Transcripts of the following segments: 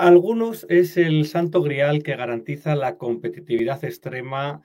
Algunos es el santo grial que garantiza la competitividad extrema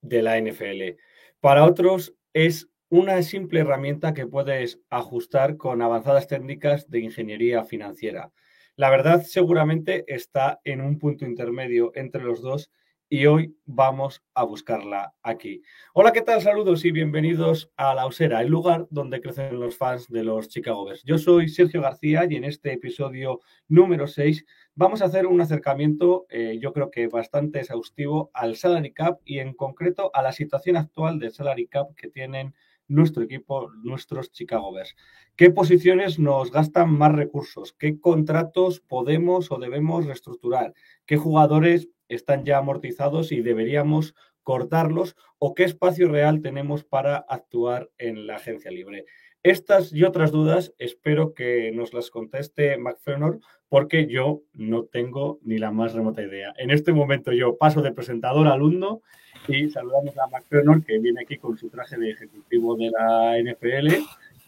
de la NFL. Para otros es una simple herramienta que puedes ajustar con avanzadas técnicas de ingeniería financiera. La verdad seguramente está en un punto intermedio entre los dos y hoy vamos a buscarla aquí. Hola, ¿qué tal? Saludos y bienvenidos a La Osera, el lugar donde crecen los fans de los Chicago Bears. Yo soy Sergio García y en este episodio número 6 vamos a hacer un acercamiento, eh, yo creo que bastante exhaustivo, al salary cap y en concreto a la situación actual del salary cap que tienen nuestro equipo, nuestros Chicago Bears. ¿Qué posiciones nos gastan más recursos? ¿Qué contratos podemos o debemos reestructurar? ¿Qué jugadores están ya amortizados y deberíamos cortarlos o qué espacio real tenemos para actuar en la agencia libre. Estas y otras dudas espero que nos las conteste McFenor porque yo no tengo ni la más remota idea. En este momento yo paso de presentador a alumno y saludamos a McFenor que viene aquí con su traje de ejecutivo de la NFL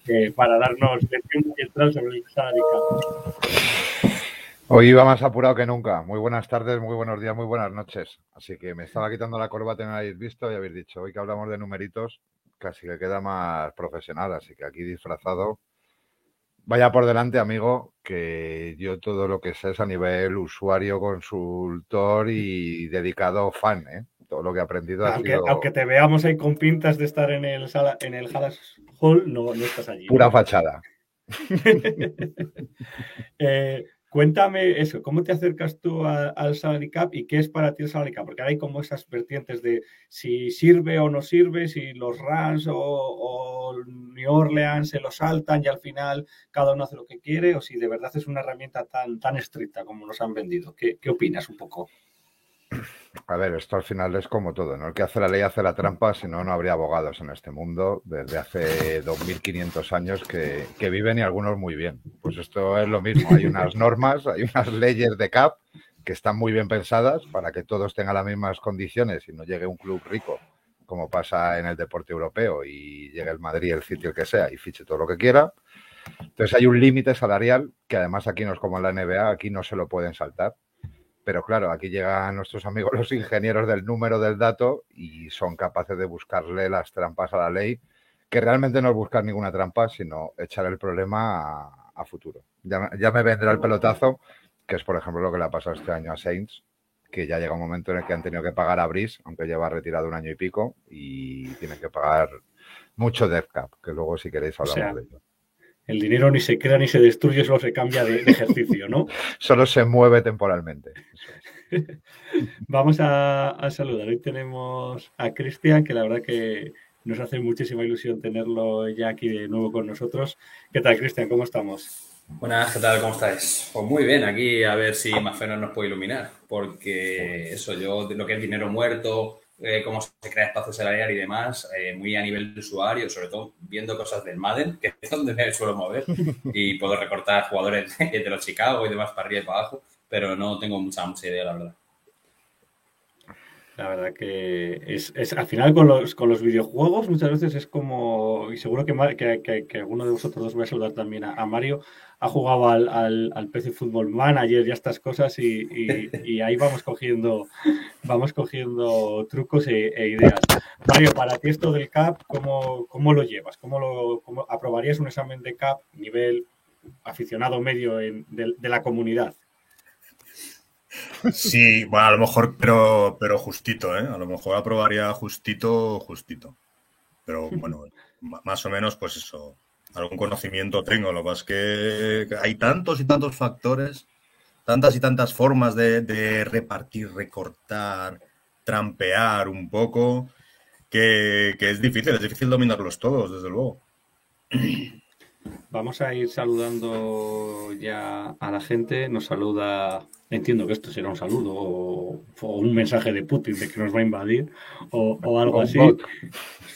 eh, para darnos lección sobre el salary Hoy iba más apurado que nunca. Muy buenas tardes, muy buenos días, muy buenas noches. Así que me estaba quitando la corbata no habéis visto y habéis dicho, hoy que hablamos de numeritos, casi que queda más profesional. Así que aquí disfrazado. Vaya por delante, amigo, que yo todo lo que sé es a nivel usuario, consultor y dedicado fan, ¿eh? Todo lo que he aprendido ha aunque, sido aunque te veamos ahí con pintas de estar en el, sala, en el Hallas Hall, no, no estás allí. pura fachada. eh, Cuéntame eso, ¿cómo te acercas tú al salary cap y qué es para ti el salary cap? Porque hay como esas vertientes de si sirve o no sirve, si los Rams o, New Orleans se lo saltan y al final cada uno hace lo que quiere, o si de verdad es una herramienta tan, tan estricta como nos han vendido. ¿Qué, qué opinas un poco? A ver, esto al final es como todo, ¿no? El que hace la ley hace la trampa, si no, no habría abogados en este mundo desde hace 2.500 años que, que, viven y algunos muy bien. Pues esto es lo mismo, hay unas normas, hay unas leyes de CAP que están muy bien pensadas para que todos tengan las mismas condiciones y no llegue un club rico, como pasa en el deporte europeo, y llegue el Madrid, el City, el que sea, y fiche todo lo que quiera. Entonces hay un límite salarial que además aquí no es como en la NBA, aquí no se lo pueden saltar pero claro, aquí llegan nuestros amigos los ingenieros del número del dato y son capaces de buscarle las trampas a la ley, que realmente no es buscar ninguna trampa, sino echar el problema a, a futuro. Ya, ya, me vendrá el pelotazo, que es por ejemplo lo que le ha pasado este año a Saints, que ya llega un momento en el que han tenido que pagar a Brice, aunque lleva retirado un año y pico, y tienen que pagar mucho death cap, que luego si queréis hablamos o sea, de ello. El dinero ni se crea ni se destruye, solo se cambia de, de ejercicio, ¿no? solo se mueve temporalmente. Vamos a, a, saludar. Hoy tenemos a Cristian, que la verdad que nos hace muchísima ilusión tenerlo ya aquí de nuevo con nosotros. ¿Qué tal, Cristian? ¿Cómo estamos? Buenas, ¿qué tal? ¿Cómo estáis? Pues muy bien, aquí a ver si Mafeno nos puede iluminar, porque eso, yo, lo que es dinero muerto, eh, cómo se crea espacio salarial y demás, eh, muy a nivel de usuario, sobre todo viendo cosas del Madden, que es donde me suelo mover, y puedo recortar jugadores de, de los Chicago y demás para arriba y para abajo, pero no tengo mucha, mucha idea, la verdad. La verdad que es, es, al final con los, con los videojuegos muchas veces es como, y seguro que, que, que, alguno de vosotros dos voy a saludar también a, Mario, ha jugado al, al, al, PC Football Manager y a estas cosas y, y, ahí vamos cogiendo, vamos cogiendo trucos e, e, ideas. Mario, para ti esto del CAP, ¿cómo, cómo lo llevas? ¿Cómo, lo, cómo aprobarías un examen de CAP nivel aficionado medio de, de la comunidad? Sí, bueno, a lo mejor, pero, pero justito, ¿eh? A lo mejor aprobaría justito, justito. Pero bueno, más o menos, pues eso, algún conocimiento tengo. Lo que es que hay tantos y tantos factores tantas y tantas formas de, de repartir, recortar, trampear un poco, que, que es difícil, es difícil dominarlos todos, desde luego. Vamos a ir saludando ya a la gente. Nos saluda, entiendo que esto será un saludo o, o un mensaje de Putin de que nos va a invadir o, o algo así.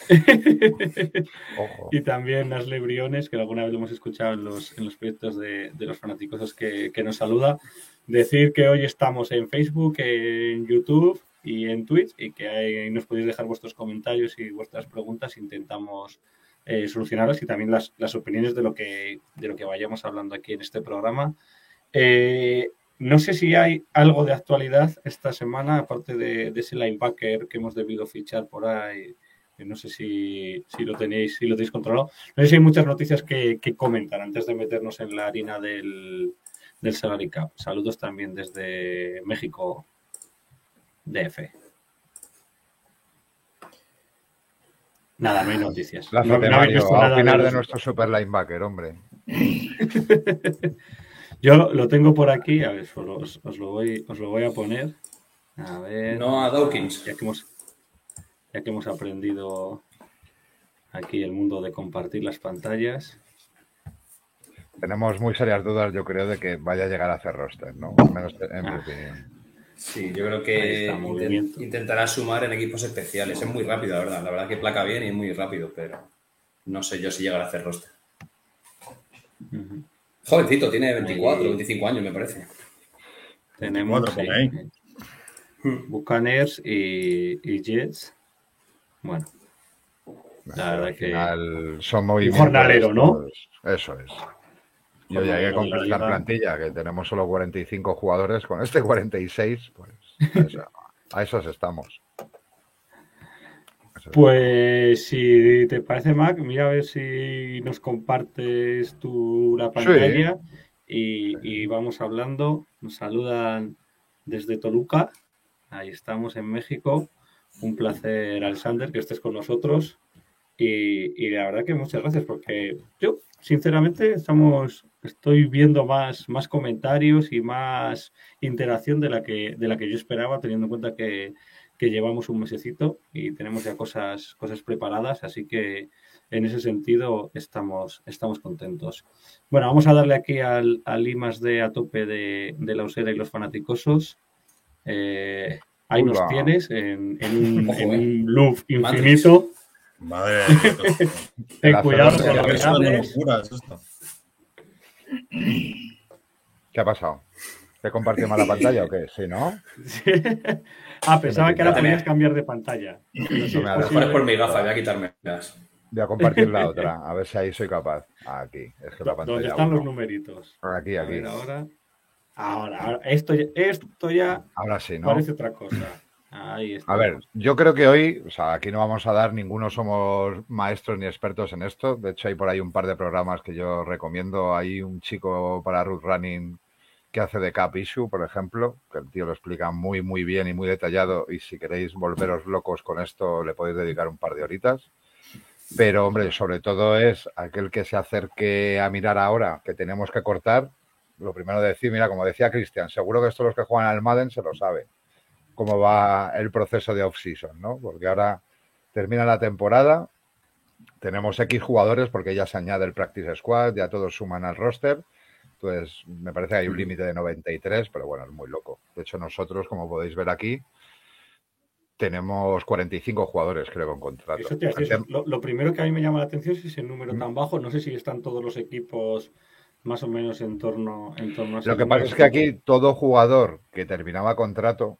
y también Nasle Briones, que alguna vez lo hemos escuchado en los, en los proyectos de, de los fanáticos que, que nos saluda. Decir que hoy estamos en Facebook, en YouTube y en Twitch y que ahí nos podéis dejar vuestros comentarios y vuestras preguntas. Intentamos eh, solucionarlas y también las, las opiniones de lo, que, de lo que vayamos hablando aquí en este programa. Eh, no sé si hay algo de actualidad esta semana, aparte de, de ese linebacker que hemos debido fichar por ahí. No sé si, si lo tenéis, si lo tenéis controlado. No sé si hay muchas noticias que, que comentar antes de meternos en la harina del, del Salary Cup. Saludos también desde México, DF. Nada, no hay noticias. Lázate, No- no habéis visto a nada opinar de nuestro super linebacker, hombre. Yo lo, lo tengo por aquí, a ver, os, lo- os- os lo voy, os lo voy a poner. A ver. No a Dawkins. Ya que hemos, ya que hemos aprendido aquí el mundo de compartir las pantallas. Tenemos muy serias dudas, yo creo, de que vaya a llegar a hacer roster, ¿no? Al menos en mi Ah. opinión. Sí, yo creo que intentará sumar en equipos especiales. Es muy rápido, la verdad. La verdad que placa bien y es muy rápido, pero no sé yo si llegará a hacer roster. Jovencito, tiene 24, Ahí. 25 años, me parece. Tenemos 24 por ahí. Buccaneers y, y Jets. Bueno, La verdad que- final son movimientos. jornalero, ¿no? pues, Eso es. Y oye, hay que completar plantilla, que tenemos solo 45 jugadores. Con este 46, pues a eso- a esos estamos. Pues si te parece, Mac, mira a ver si nos compartes tu la pantalla y, y vamos hablando. Nos saludan desde Toluca. Ahí estamos en México. Un placer, Alexander, que estés con nosotros. Y, y la verdad que muchas gracias, porque yo, sinceramente, estamos, estoy viendo más, más comentarios y más interacción de la que, de la que yo esperaba, teniendo en cuenta que, que llevamos un mesecito y tenemos ya cosas, cosas preparadas, así que en ese sentido estamos, estamos contentos. Bueno, vamos a darle aquí al, al I más D a tope de, de la usera y los fanaticosos. Eh, ahí nos tienes en, en un, en eh. un loop Matrix. Madre de Dios. Ten cuidado con lo que Eso es una haces. locura, es esto. ¿Qué ha pasado? ¿Te compartió mal la pantalla o qué? Sí, ¿no? ah, pensaba que ahora podías cambiar de pantalla. Sí, No me es por mi gafa, voy a quitarme las. Voy a compartir la otra, a ver si ahí soy capaz. Aquí, es que la ¿Dónde pantalla. están los numeritos? Aquí, A aquí. ver, ahora. Ahora, ahora. Esto, ya- esto ya Ahora sí, ¿no? parece otra cosa. A ver, yo creo que hoy, o sea, aquí no vamos a dar, ninguno somos maestros ni expertos en esto. De hecho, hay por ahí un par de programas que yo recomiendo. Hay un chico para Root Running que hace de Cap Issue, por ejemplo, que el tío lo explica muy, muy bien y muy detallado. Y si queréis volveros locos con esto, le podéis dedicar un par de horitas. Pero, hombre, sobre todo es aquel que se acerque a mirar ahora que tenemos que cortar. Lo primero de decir, mira, como decía Cristian, seguro que estos los que juegan al Madden se lo saben cómo va el proceso de off-season, ¿no? Porque ahora termina la temporada, tenemos X jugadores porque ya se añade el practice squad, ya todos suman al roster. Entonces, me parece que hay un límite de 93, pero bueno, es muy loco. De hecho, nosotros, como podéis ver aquí, tenemos 45 jugadores, creo, con contrato. Eso eso. Lo, lo primero que a mí me llama la atención es ese número tan bajo. No sé si están todos los equipos más o menos en torno, en torno a ese Lo que número. pasa es que aquí todo jugador que terminaba contrato,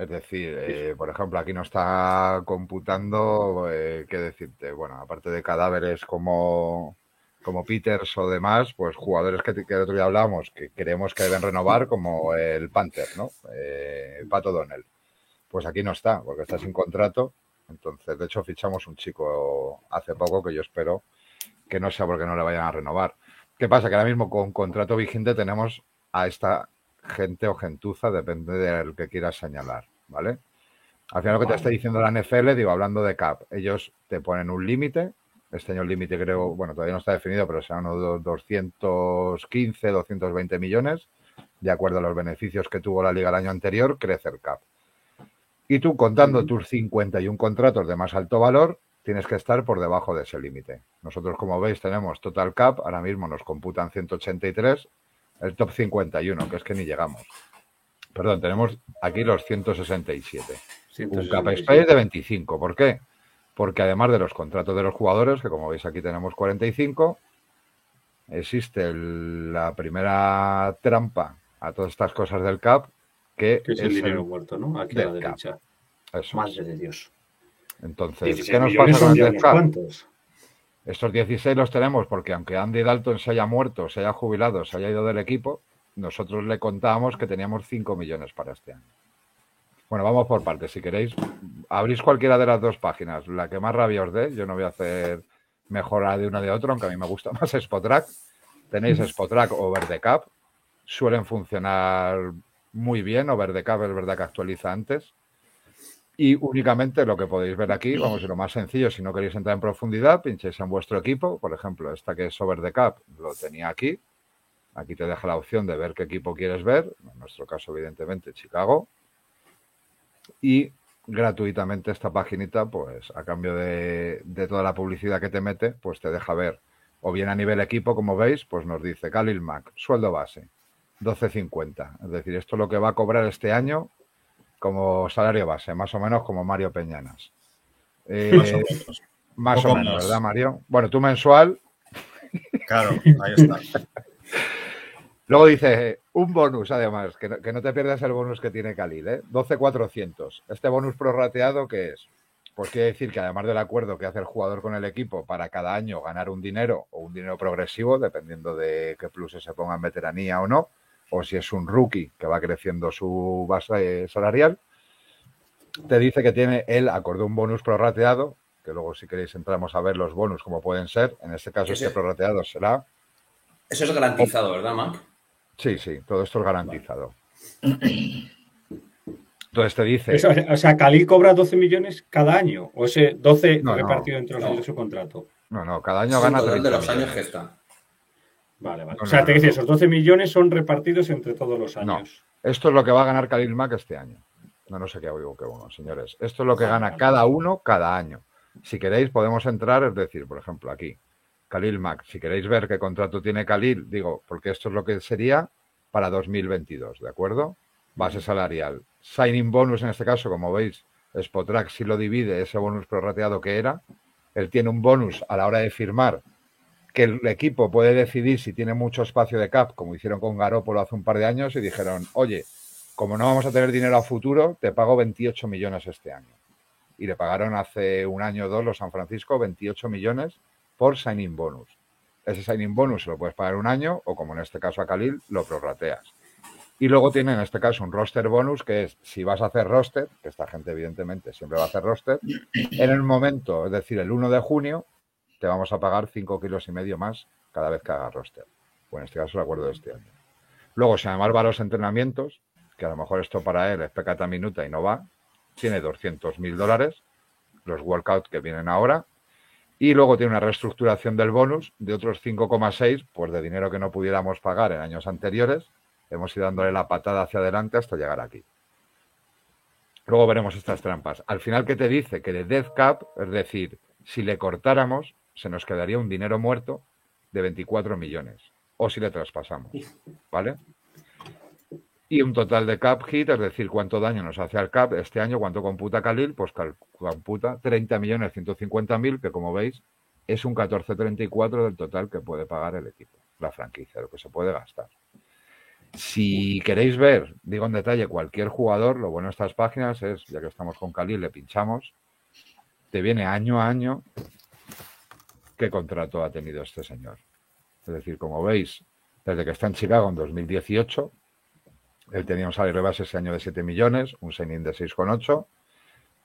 es decir, eh, por ejemplo, aquí no está computando, eh, qué decirte, bueno, aparte de cadáveres como, como Peters o demás, pues jugadores que, que el otro día hablábamos que creemos que deben renovar, como el Panther, ¿no? Eh, Pato Donnell. Pues aquí no está, porque está sin contrato. Entonces, de hecho, fichamos un chico hace poco que yo espero que no sea porque no le vayan a renovar. ¿Qué pasa? Que ahora mismo con contrato vigente tenemos a esta gente o gentuza, depende del que quieras señalar, ¿vale? Al final lo que te está diciendo la NFL, digo, hablando de CAP, ellos te ponen un límite, este año el límite creo, bueno, todavía no está definido, pero serán unos 215, 220 millones, de acuerdo a los beneficios que tuvo la liga el año anterior, crece el cap. Y tú contando tus 51 contratos de más alto valor, tienes que estar por debajo de ese límite. Nosotros, como veis, tenemos total cap, ahora mismo nos computan 183, el top 51, que es que ni llegamos. Perdón, tenemos aquí los 167. Un cap space de 25. ¿Por qué? Porque además de los contratos de los jugadores, que como veis aquí tenemos 45, existe el- la primera trampa a todas estas cosas del CAP, que, Que es el dinero muerto, ¿no? Aquí a la derecha. Eso. Madre de Dios. Entonces, 16 ¿qué nos pasa con el Cap? cuantos. Estos 16 los tenemos porque aunque Andy Dalton se haya muerto, se haya jubilado, se haya ido del equipo, nosotros le contábamos que teníamos 5 millones para este año. Bueno, vamos por partes. Si queréis, abrís cualquiera de las dos páginas. La que más rabia os dé, yo no voy a hacer mejora de una de otra, aunque a mí me gusta más Spotrack. Tenéis Spotrack o Over the Cap. Suelen funcionar muy bien. Over the Cap es verdad que actualiza antes. Y únicamente lo que podéis ver aquí, vamos, y lo más sencillo, si no queréis entrar en profundidad, pinchéis en vuestro equipo. Por ejemplo, esta que es Over the Cap, lo tenía aquí. Aquí te deja la opción de ver qué equipo quieres ver. En nuestro caso, evidentemente, Chicago. Y gratuitamente esta paginita, pues a cambio de, toda la publicidad que te mete, pues te deja ver. O bien a nivel equipo, como veis, pues nos dice Khalil Mack, sueldo base, 12.50. Es decir, esto es lo que va a cobrar este año como salario base, más o menos como Mario Peñanas. Eh, Más o menos. más o menos, más. ¿verdad, Mario? Bueno, tú mensual. Claro, ahí está. Luego dice, un bonus además, que no, que no te pierdas el bonus que tiene Khalil, ¿eh? 12.400. Este bonus prorrateado, ¿qué es? Pues quiere decir que además del acuerdo que hace el jugador con el equipo para cada año ganar un dinero o un dinero progresivo, dependiendo de qué pluses se ponga en veteranía o no, o si es un rookie que va creciendo su base salarial, te dice que tiene él acordó un bonus prorrateado, que luego si queréis entramos a ver los bonus como pueden ser. En este caso, Ese- este prorrateado será Eso es garantizado, ¿verdad, Mac? Sí, sí, todo esto es garantizado. Entonces te dice, Eso, o sea, Cali cobra 12 millones cada año. O ese 12 No, no, repartido entre los no. años de su contrato. no, no, cada año gana total de 30 los años millones. que está. Vale, vale. No, o sea, no, te no, no. esos 12 millones son repartidos entre todos los No. años. Esto es lo que va a ganar Khalil Mack este año. No, no sé qué oigo, qué bueno, señores. Esto es lo que Vale, gana vale. cada uno cada año. Si queréis, podemos entrar, es decir, por ejemplo, aquí, Khalil Mack. Si queréis ver qué contrato tiene Khalil, digo, porque esto es lo que sería para 2022, ¿de acuerdo? Base salarial. Signing bonus en este caso, como veis, Spotrack si lo divide, ese bonus prorrateado que era. Él tiene un bonus a la hora de firmar que el equipo puede decidir si tiene mucho espacio de cap, como hicieron con Garópolo hace un par de años, y dijeron, oye, como no vamos a tener dinero a futuro, te pago 28 millones este año. Y le pagaron hace un año o dos los San Francisco 28 millones por signing bonus. Ese signing bonus se lo puedes pagar un año o, como en este caso a Khalil, lo prorrateas. Y luego tiene en este caso un roster bonus, que es si vas a hacer roster, que esta gente evidentemente siempre va a hacer roster, en el momento, es decir, el 1 de junio, te vamos a pagar 5 kilos y medio más cada vez que hagas roster. O en este caso el acuerdo de este año. Luego, si además va a los entrenamientos, que a lo mejor esto para él es pecata minuta y no va, tiene 200 mil dólares, los workouts que vienen ahora, y luego tiene una reestructuración del bonus de otros 5,6, pues de dinero que no pudiéramos pagar en años anteriores, hemos ido dándole la patada hacia adelante hasta llegar aquí. Luego veremos estas trampas. Al final, ¿qué te dice? Que de Death Cap, es decir, si le cortáramos, se nos quedaría un dinero muerto de 24 millones. O si le traspasamos. ¿Vale? Y un total de cap hit, es decir, cuánto daño nos hace al cap este año, cuánto computa Khalil, pues computa 30 millones 150 mil, que como veis es un 14,34 del total que puede pagar el equipo, la franquicia, lo que se puede gastar. Si queréis ver, digo en detalle, cualquier jugador, lo bueno de estas páginas es, ya que estamos con Khalil, le pinchamos, te viene año a año qué contrato ha tenido este señor. Es decir, como veis, desde que está en Chicago en 2018, él tenía un salario de base ese año de 7 millones, un signing de 6,8.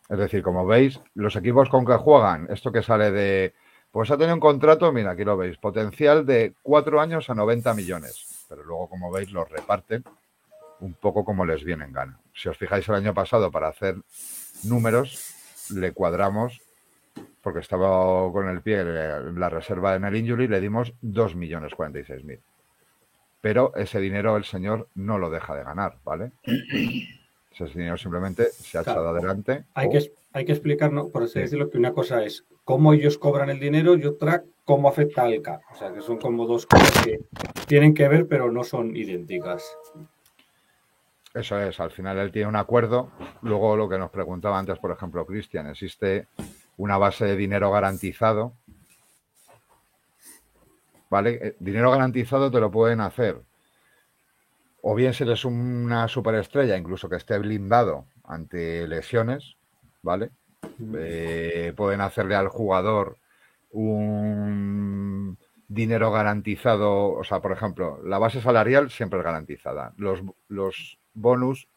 Es decir, como veis, los equipos con que juegan, esto que sale de, pues ha tenido un contrato, mira, aquí lo veis, potencial de 4 años a 90 millones. Pero luego, como veis, los reparten un poco como les viene en gana. Si os fijáis el año pasado, para hacer números, le cuadramos, porque estaba con el pie en la reserva en el injury, le dimos 2 millones 46 mil pero ese dinero el señor no lo deja de ganar, ¿vale? Ese dinero simplemente se ha Claro. echado adelante. Hay o- que, hay que explicar, ¿no? por así Sí. decirlo, que una cosa es cómo ellos cobran el dinero y otra cómo afecta al CAP. O sea, que son como dos cosas que tienen que ver, pero no son idénticas. Eso es, al final él tiene un acuerdo. Luego lo que nos preguntaba antes, por ejemplo, Cristian, existe una base de dinero garantizado. ¿Vale? Eh, Dinero garantizado te lo pueden hacer. O bien si eres una superestrella, incluso que esté blindado ante lesiones, ¿vale? Eh, pueden hacerle al jugador un dinero garantizado, o sea, por ejemplo, la base salarial siempre es garantizada, los, los bonus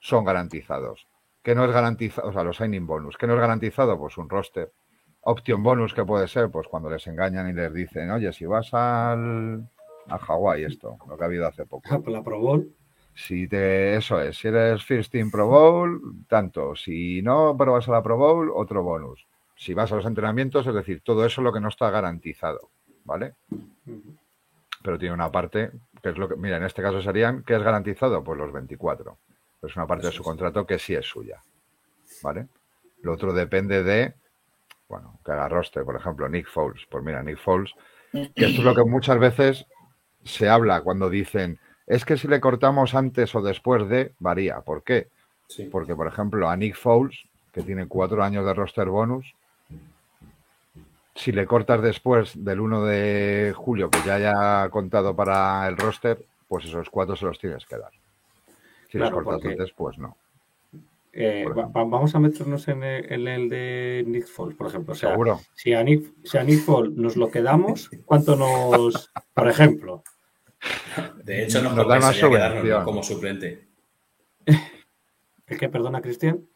son garantizados. ¿Qué no es garantizado? O sea, los signing bonus. ¿Qué no es garantizado? Pues un roster. Option bonus que puede ser, pues cuando les engañan y les dicen, oye, si vas al, a Hawái, esto, lo que ha habido hace poco. La Pro Bowl, Si te, eso es, si eres First Team Pro Bowl, tanto. Si no, pero vas a la Pro Bowl, otro bonus. Si vas a los entrenamientos, es decir, todo eso es lo que no está garantizado, ¿vale? Pero tiene una parte que es lo que, mira, en este caso serían, ¿qué es garantizado? Pues los 24. Es una parte de su contrato que sí es suya, ¿vale? Lo otro depende de, bueno, que haga roster, por ejemplo, Nick Foles. Pues mira, Nick Foles, que esto es lo que muchas veces se habla cuando dicen, es que si le cortamos antes o después de, varía. ¿Por qué? Sí. Porque, por ejemplo, a Nick Foles, que tiene cuatro años de roster bonus, si le cortas después del 1 de julio, que ya haya contado para el roster, pues esos cuatro se los tienes que dar. Si Claro, porque- antes, pues no. eh, va- vamos a meternos en el, en el de Nick Foles, por ejemplo. O sea, Seguro. si a Nick, si a Nick Foles nos lo quedamos, ¿cuánto nos, por ejemplo? De hecho, nos, Nos dan quedarnos subvención. como suplente. ¿El qué, perdona, Cristian?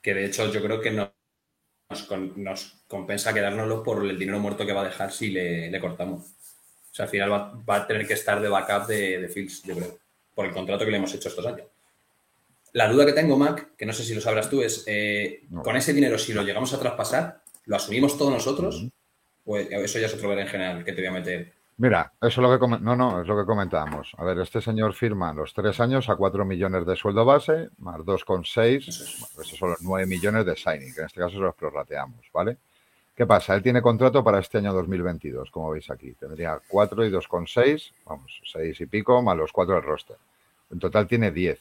Que de hecho yo creo que no- nos, con- nos compensa quedárnoslo por el dinero muerto que va a dejar si le, le cortamos. O sea, al final va, va a tener que estar de backup de, de Fields, yo creo, por el contrato que le hemos hecho estos años. La duda que tengo, Mac, que no sé si lo sabrás tú, es, eh, No. con ese dinero, si lo llegamos a traspasar, ¿lo asumimos todos nosotros? O eso ya es otro ver en general que te voy a meter. Mira, eso es lo que no, no, es lo que comentábamos. A ver, este señor firma los tres años a 4 millones de sueldo base, más 2,6, Eso es. bueno, esos son los 9 millones de signing, que en este caso se los prorrateamos, ¿vale? ¿Qué pasa? Él tiene contrato para este año 2022, como veis aquí. Tendría 4 y 2,6, vamos, 6 y pico, más los 4 del roster. En total tiene 10.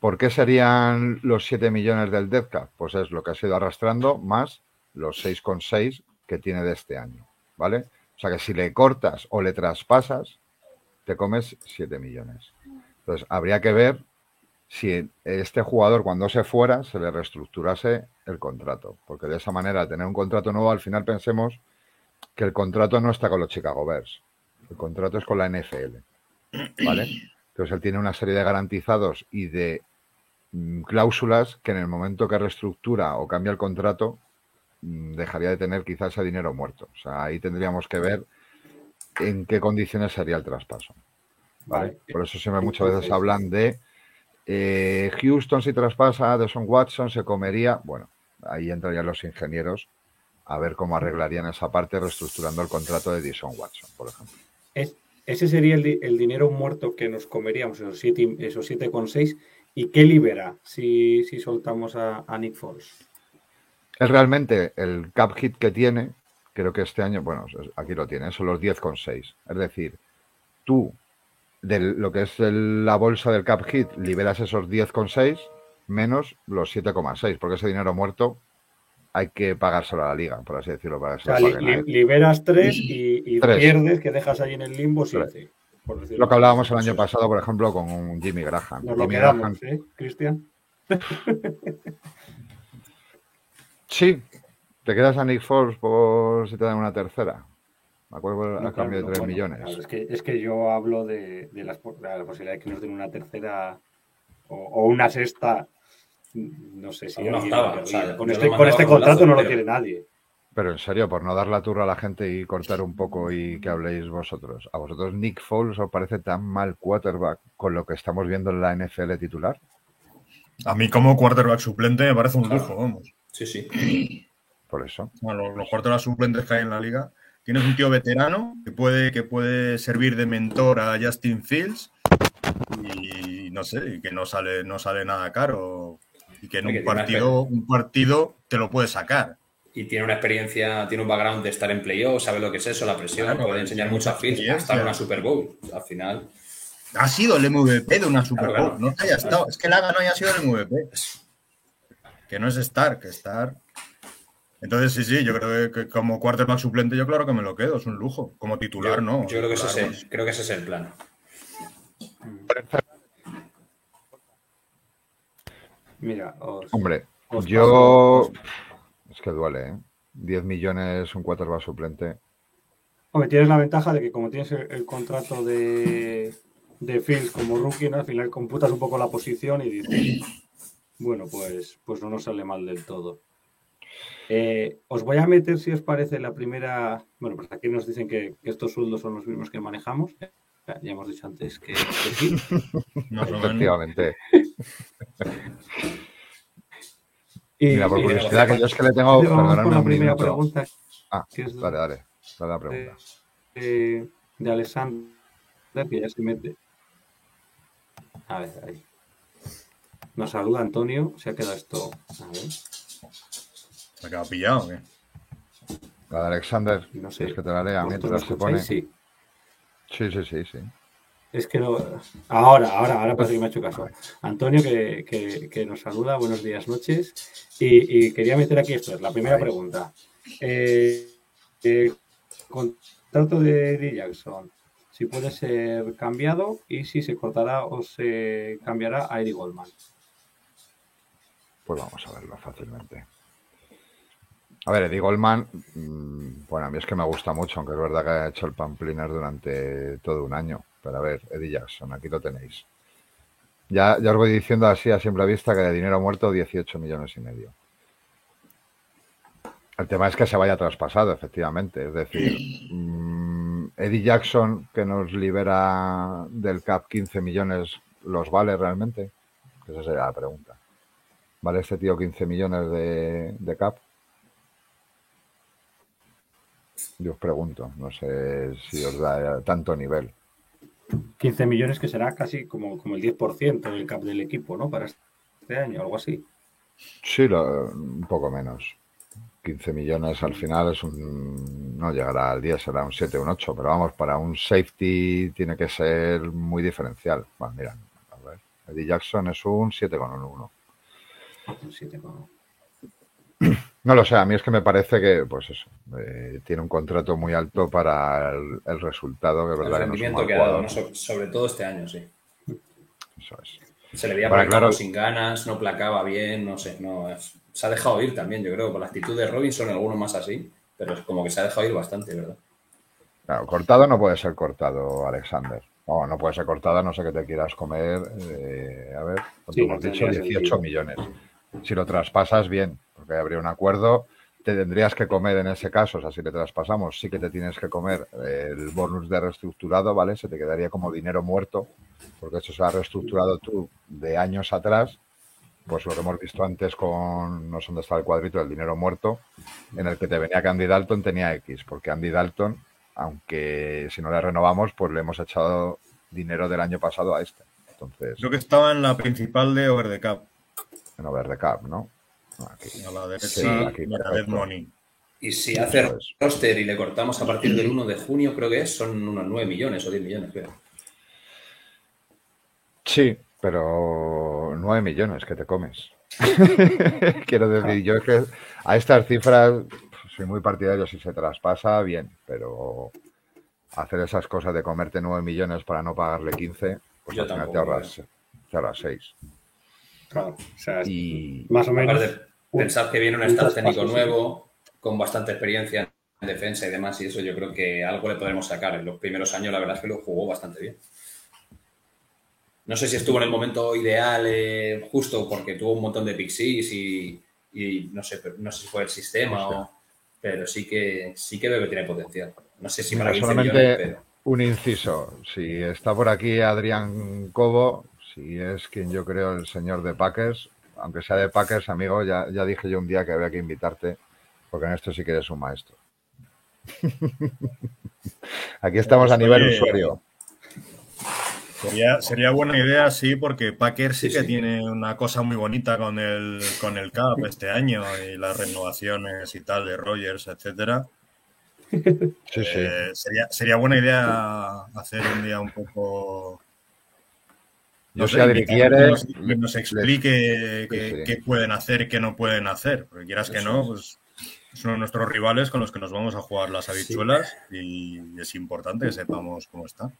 ¿Por qué serían los 7 millones del dead cap? Pues es lo que ha sido arrastrando más los 6,6 que tiene de este año, ¿vale? O sea que si le cortas o le traspasas, te comes 7 millones. Entonces, habría que ver si este jugador cuando se fuera se le reestructurase el contrato, porque de esa manera, tener un contrato nuevo, al final pensemos que el contrato no está con los Chicago Bears, el contrato es con la NFL, ¿vale? Entonces él tiene una serie de garantizados y de mm, cláusulas que en el momento que reestructura o cambia el contrato mm, dejaría de tener quizás ese dinero muerto. O sea, ahí tendríamos que ver en qué condiciones sería el traspaso. ¿vale? Vale. Por eso siempre muchas veces hablan de eh, Houston si traspasa, Deson Watson se comería. Bueno, ahí entrarían los ingenieros a ver cómo arreglarían esa parte reestructurando el contrato de Deson Watson, por ejemplo. Es- ese sería el, di- el dinero muerto que nos comeríamos, esos 7 esos siete con seis. ¿Y qué libera si, si soltamos a, a Nick Foles? Él realmente, el cap hit que tiene, creo que este año, bueno, es- aquí lo tiene, son los 10,6. Es decir, tú, de lo que es el- la bolsa del cap hit, liberas esos 10,6 menos los 7,6, porque ese dinero muerto hay que pagárselo a la liga, por así decirlo, para O lo sea, li- li- liberas 3 y, y Tres. pierdes, que dejas ahí en el limbo 7. Lo que hablábamos el año pasado, por ejemplo, con un Jimmy Graham. Nos lo Jimmy quedamos, Graham- ¿eh, Cristian? Sí, te quedas a Nick Foles por si te dan una tercera. Me acuerdo No, a cambio claro, de 3 bueno, millones. claro, es, que, es que yo hablo de, de las, po- de la posibilidad de que nos den una tercera o, o una sexta. No sé si una octava, o sea, con yo este, con este contrato no lo pero- quiere nadie. Pero en serio, por no dar la turra a la gente y cortar un poco y que habléis vosotros. ¿A vosotros Nick Foles os parece tan mal quarterback con lo que estamos viendo en la NFL titular? A mí como quarterback suplente me parece un lujo, vamos. Sí, sí. Por eso. Bueno, los, los quarterbacks suplentes que hay en la liga Tienes un tío veterano que puede, que puede servir de mentor a Justin Fields y no sé, y que no sale, no sale nada caro. Y que en un partido, un partido te lo puede sacar. Y tiene una experiencia, tiene un background de estar en playoff, sabe lo que es eso, la presión, Claro, puede enseñar mucho a hasta en una Super Bowl. Al final, Ha sido el MVP de una Super Bowl. Claro, claro. No que haya estado. Es que la ganó y ha sido el MVP. Que no es Stark, que Stark. Entonces, sí, sí, yo creo que como quarterback suplente, yo claro que me lo quedo, es un lujo. Como titular, yo, no. yo creo, que ese Titular, es el, creo que ese es el plan. Mira, os, Hombre, os yo. paso- Es que duele, ¿eh? 10 millones un quarterback suplente. Hombre, tienes la ventaja de que como tienes el, el contrato de, de Fields como rookie, ¿no? al final computas un poco la posición y dices, bueno, pues, pues no nos sale mal del todo. Eh, os voy a meter, si os parece, la primera... Bueno, pues aquí nos dicen que, que estos sueldos son los mismos que manejamos. Ya, hemos dicho antes que, sí. más. Efectivamente. Y, Mira, por y- curiosidad, que yo es que le tengo. Perdonadme la un primera minuto. pregunta Ah, que es dale, dale. Dale la pregunta. de, de Alexander, que ya se mete. A ver, ahí. Nos saluda Antonio, se ha quedado esto. A ver, ¿Se ha quedado pillado o qué? La de Alexander, no sé. ¿quieres que te la lea ¿Vosotros mientras se pone? Sí. Sí, sí, sí, sí. Es que no. Ahora, ahora, ahora parece que me ha hecho caso. Antonio, que, que- que nos saluda, buenos días, noches. Y, y quería meter aquí esto, es la primera pregunta. Eh, eh, contrato de Eddie Jackson, si puede ser cambiado y si se cortará o se cambiará a Eddie Goldman. Pues vamos a verlo fácilmente. A ver, Eddie Goldman, mm, bueno, a mí es que me gusta mucho, aunque es verdad que ha hecho el pampliner durante todo un año. Pero a ver, Eddie Jackson, aquí lo tenéis. Ya, ya os voy diciendo así a simple vista que de dinero muerto 18 millones y medio. El tema es que se vaya traspasado, efectivamente. Es decir, mm, Eddie Jackson, que nos libera del CAP 15 millones, ¿los vale realmente? Esa sería la pregunta. ¿Vale este tío 15 millones de, de CAP? Yo os pregunto, no sé si os da tanto nivel. 15 millones que será casi como, como el 10% del cap del equipo, ¿no? Para este año, algo así. Sí, lo- un poco menos. 15 millones al final es un. No llegará al 10, será un 7, un 8, pero vamos, para un safety tiene que ser muy diferencial. Bueno, mira, a ver. Eddie Jackson es un 7,1. Un 7,1. No lo sé, a mí es que me parece que, pues eso, eh, tiene un contrato muy alto para el, el resultado, que El verdad que no rendimiento que ha dado, jugador. ¿no? So- sobre todo este año, sí. Eso es. Se le veía campo claro. sin ganas, no placaba bien, no sé, no es- se ha dejado ir también, yo creo, por la actitud de Robinson, algunos más así, pero es como que se ha dejado ir bastante, ¿verdad? Claro, cortado no puede ser cortado, Alexander. No, no puede ser cortado, a no sé que te quieras comer. eh, a ver, ¿cuánto Sí, hemos dicho? tendría 18 sentido. millones. Si lo traspasas, bien, porque habría un acuerdo. Te tendrías que comer en ese caso, o sea, si le traspasamos, sí que te tienes que comer el bonus de reestructurado, ¿vale? Se te quedaría como dinero muerto, porque eso se ha reestructurado tú de años atrás. Pues lo que hemos visto antes con, no sé dónde está el cuadrito del dinero muerto, en el que te venía que Andy Dalton tenía X, porque Andy Dalton, aunque si no le renovamos, pues le hemos echado dinero del año pasado a este. Entonces, Creo que estaba en la principal de Over the Cap. En over the cap, ¿no? Aquí. A la derecha, Sí, aquí, Money. Y si hace es. roster y le cortamos a partir del 1 de junio, creo que es, son unos 9 millones o 10 millones, creo. Sí, pero 9 millones que te comes. Quiero decir, yo es que a estas cifras pues, soy muy partidario si se traspasa, bien, pero hacer esas cosas de comerte 9 millones para no pagarle 15, pues Yo al final te tampoco, ahorras, te ahorras 6. Claro, o sea, Y más o menos. Aparte, pensar que viene un técnico sí. nuevo, con bastante experiencia en defensa y demás, y eso yo creo que algo le podremos sacar. En los primeros años, la verdad es que lo jugó bastante bien. No sé si estuvo en el momento ideal, eh, justo porque tuvo un montón de pixies y, y no sé, no sé si fue el sistema o. Pero sí que sí que veo que tiene potencial. No sé si para 15 solamente millones, pero. un inciso. Si está por aquí Adrián Cobo, si es quien yo creo el señor de Packers, aunque sea de Packers, amigo, ya, ya dije yo un día que había que invitarte, porque en esto sí que eres un maestro. Aquí estamos a nivel Oye, usuario. Sería, sería buena idea, sí, porque Packer sí, Sí, que sí. tiene una cosa muy bonita con el, con el CAP este año y las renovaciones y tal de Rogers, etcétera. Sí, sí. Eh, sería, sería buena idea hacer un día un poco. Adri que nos, que le- nos explique qué, sí. qué pueden hacer qué no pueden hacer. Porque quieras que no, es. pues son nuestros rivales con los que nos vamos a jugar las habichuelas y es importante que sepamos cómo está.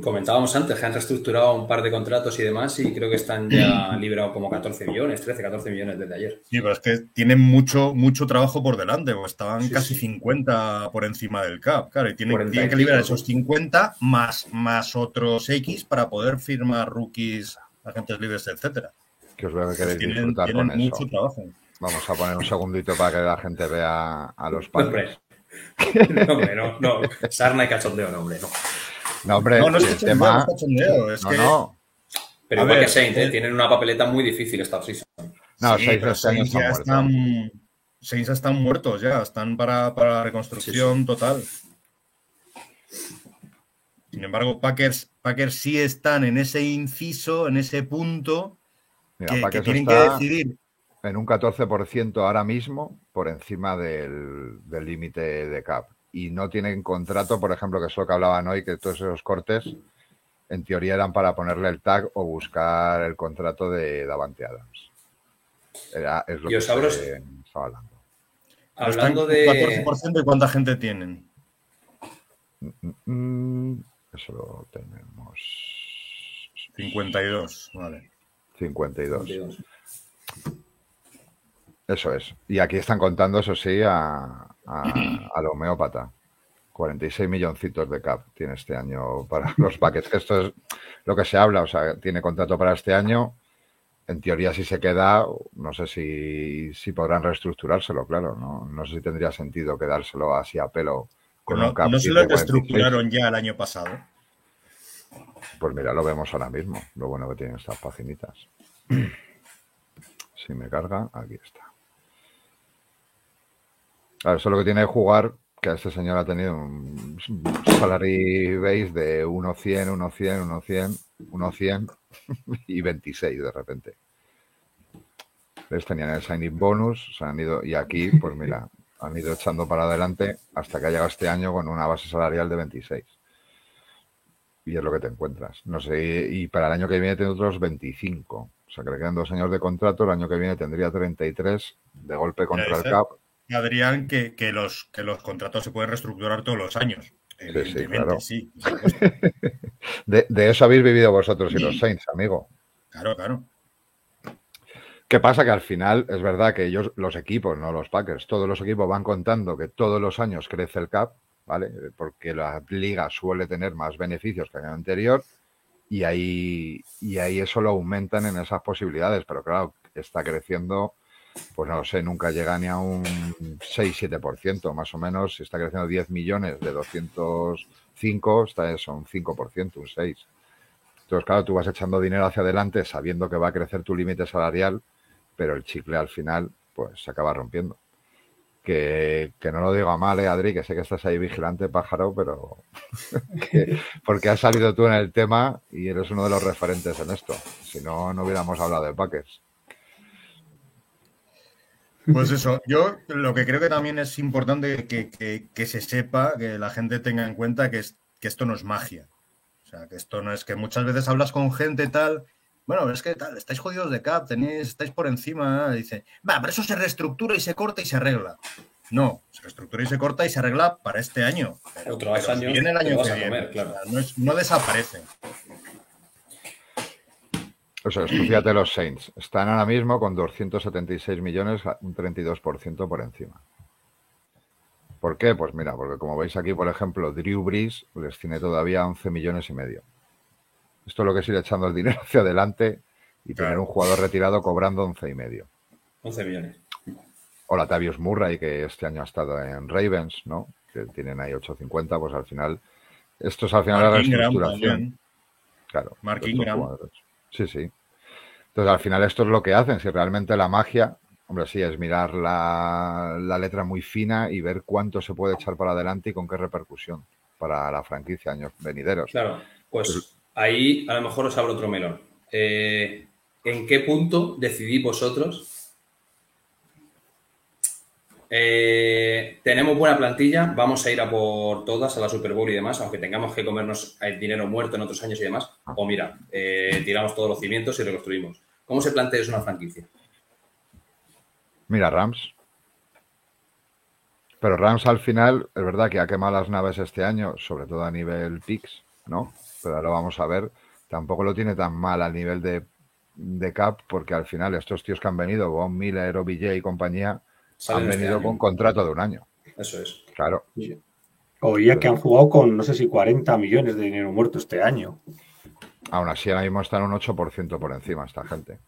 Comentábamos antes que han reestructurado un par de contratos y demás y creo que están ya liberados como 14 millones, 13, 14 millones desde ayer. Sí, pero es que tienen mucho, mucho trabajo por delante, o estaban Sí, casi sí. 50 por encima del CAP, claro, y tienen, 40 y tienen que liberar esos 50 más, más otros X para poder firmar rookies, agentes libres, etcétera. Que os veo que queréis Tienen, disfrutar tienen con mucho eso. trabajo. Vamos a poner un segundito para que la gente vea a los padres. Hombre, no, hombre, no, no. Sarna y cachondeo, no, hombre, no. No, hombre, No, no es no tema. es No, que no, Pero A igual ver, que Saints, ¿eh? tienen una papeleta muy difícil esta offseason. no, sí, Saints ya están muertos. están, Saints ya están muertos ya, están para, para la reconstrucción total. Sin embargo, Packers, Packers sí están en ese inciso, en ese punto Mira, que, que que tienen que decidir en un 14% ahora mismo por encima del del límite de cap. Y no tienen contrato, por ejemplo, que es lo que hablaban hoy, que todos esos cortes en teoría eran para ponerle el tag o buscar el contrato de Davante Adams. Era, es lo Y que os abro- se estaba hablando. Hablando de. 14% y cuánta gente tienen. Mm, eso lo tenemos. 52, vale. 52. Eso es. Y aquí están contando, eso sí, a, a- al homeópata. 46 milloncitos de cap tiene este año para los paquetes. Que Esto es lo que se habla. O sea, tiene contrato para este año. En teoría, si se queda, no sé si, si podrán reestructurárselo, claro. No, no sé si tendría sentido quedárselo así a pelo con No, un cap no se lo 46. reestructuraron ya el año pasado. Pues mira, lo vemos ahora mismo. Lo bueno que tienen estas paginitas. Si me carga, aquí está. Claro, eso es lo que tiene que jugar, que este señor ha tenido un salary base de 1.100, 1.100, 1.100, 1.100 y 26 de repente. Les tenían el signing bonus, se han ido, y aquí, pues mira, han ido echando para adelante hasta que ha llegado este año con una base salarial de 26 y es lo que te encuentras. No sé, y para el año que viene tiene otros 25. O sea, que le quedan dos años de contrato, el año que viene tendría 33 de golpe contra el cap. Adrián, que, que los, que los contratos se pueden reestructurar todos los años. Evidentemente, claro. sí. De, de eso habéis vivido vosotros y los Saints, amigo. Claro, claro. ¿Qué pasa? Que al final es verdad que ellos, los equipos, no los Packers, todos los equipos van contando que todos los años crece el cap, ¿vale? Porque la liga suele tener más beneficios que el año anterior y ahí, y ahí eso lo aumentan en esas posibilidades, pero claro, está creciendo, pues no lo sé, nunca llega ni a un 6-7%, más o menos, si está creciendo 10 millones de 205, está eso, un 5%, un 6%. Entonces, claro, tú vas echando dinero hacia adelante sabiendo que va a crecer tu límite salarial, pero el chicle al final, pues se acaba rompiendo. Que, no lo digo a mal, eh, Adri, que sé que estás ahí vigilante, pájaro, pero que- porque has salido tú en el tema y eres uno de los referentes en esto. Si no, no hubiéramos hablado de Packers. Pues eso, yo lo que creo que también es importante que, que- que se sepa, que la gente tenga en cuenta que, es, que esto no es magia. O sea, que esto no es que muchas veces hablas con gente tal, bueno, es que tal, estáis jodidos de cap, tenéis, estáis por encima, dice, va, pero eso se reestructura y se corta y se arregla. No, se reestructura y se corta y se arregla para este año. Pero, Otros pero años viene el año que viene. comer, claro. O sea, no, es- no desaparecen. Es, tú fíjate los Saints. Están ahora mismo con 276 millones, un 32% por encima. ¿Por qué? Pues mira, porque como veis aquí, por ejemplo, Drew Brees les tiene todavía 11 millones y medio. Esto es lo que es ir echando el dinero hacia adelante y tener un jugador retirado cobrando 11 y medio. 11 millones. O Latavius Murray, que este año ha estado en Ravens, ¿no? Que tienen ahí 8.50, pues al final, esto es al final la Mark reestructuración. Claro. Mark estos Ingram. jugadores. Sí, sí. Entonces, al final, esto es lo que hacen. Si realmente la magia, Hombre, sí, es mirar la, la letra muy fina y ver cuánto se puede echar para adelante y con qué repercusión para la franquicia años venideros. Claro, pues ahí a lo mejor os abro otro melón. Eh, ¿En qué punto decidís vosotros? Eh, tenemos buena plantilla, vamos a ir a por todas, a la Super Bowl y demás, aunque tengamos que comernos el dinero muerto en otros años y demás. O mira, eh, tiramos todos los cimientos y reconstruimos. ¿Cómo se plantea eso una franquicia? Mira, Rams. Pero Rams al final, es verdad que ha quemado las naves este año, sobre todo a nivel PIX, ¿no? Pero ahora vamos a ver, tampoco lo tiene tan mal a nivel de, de cap, porque al final estos tíos que han venido, Von Miller, OBJ y compañía, han este venido año. con contrato de un año. Eso es. Claro. Oía que han jugado con, no sé si 40 millones de dinero muerto este año. Aún así, ahora mismo están un 8% por encima esta gente.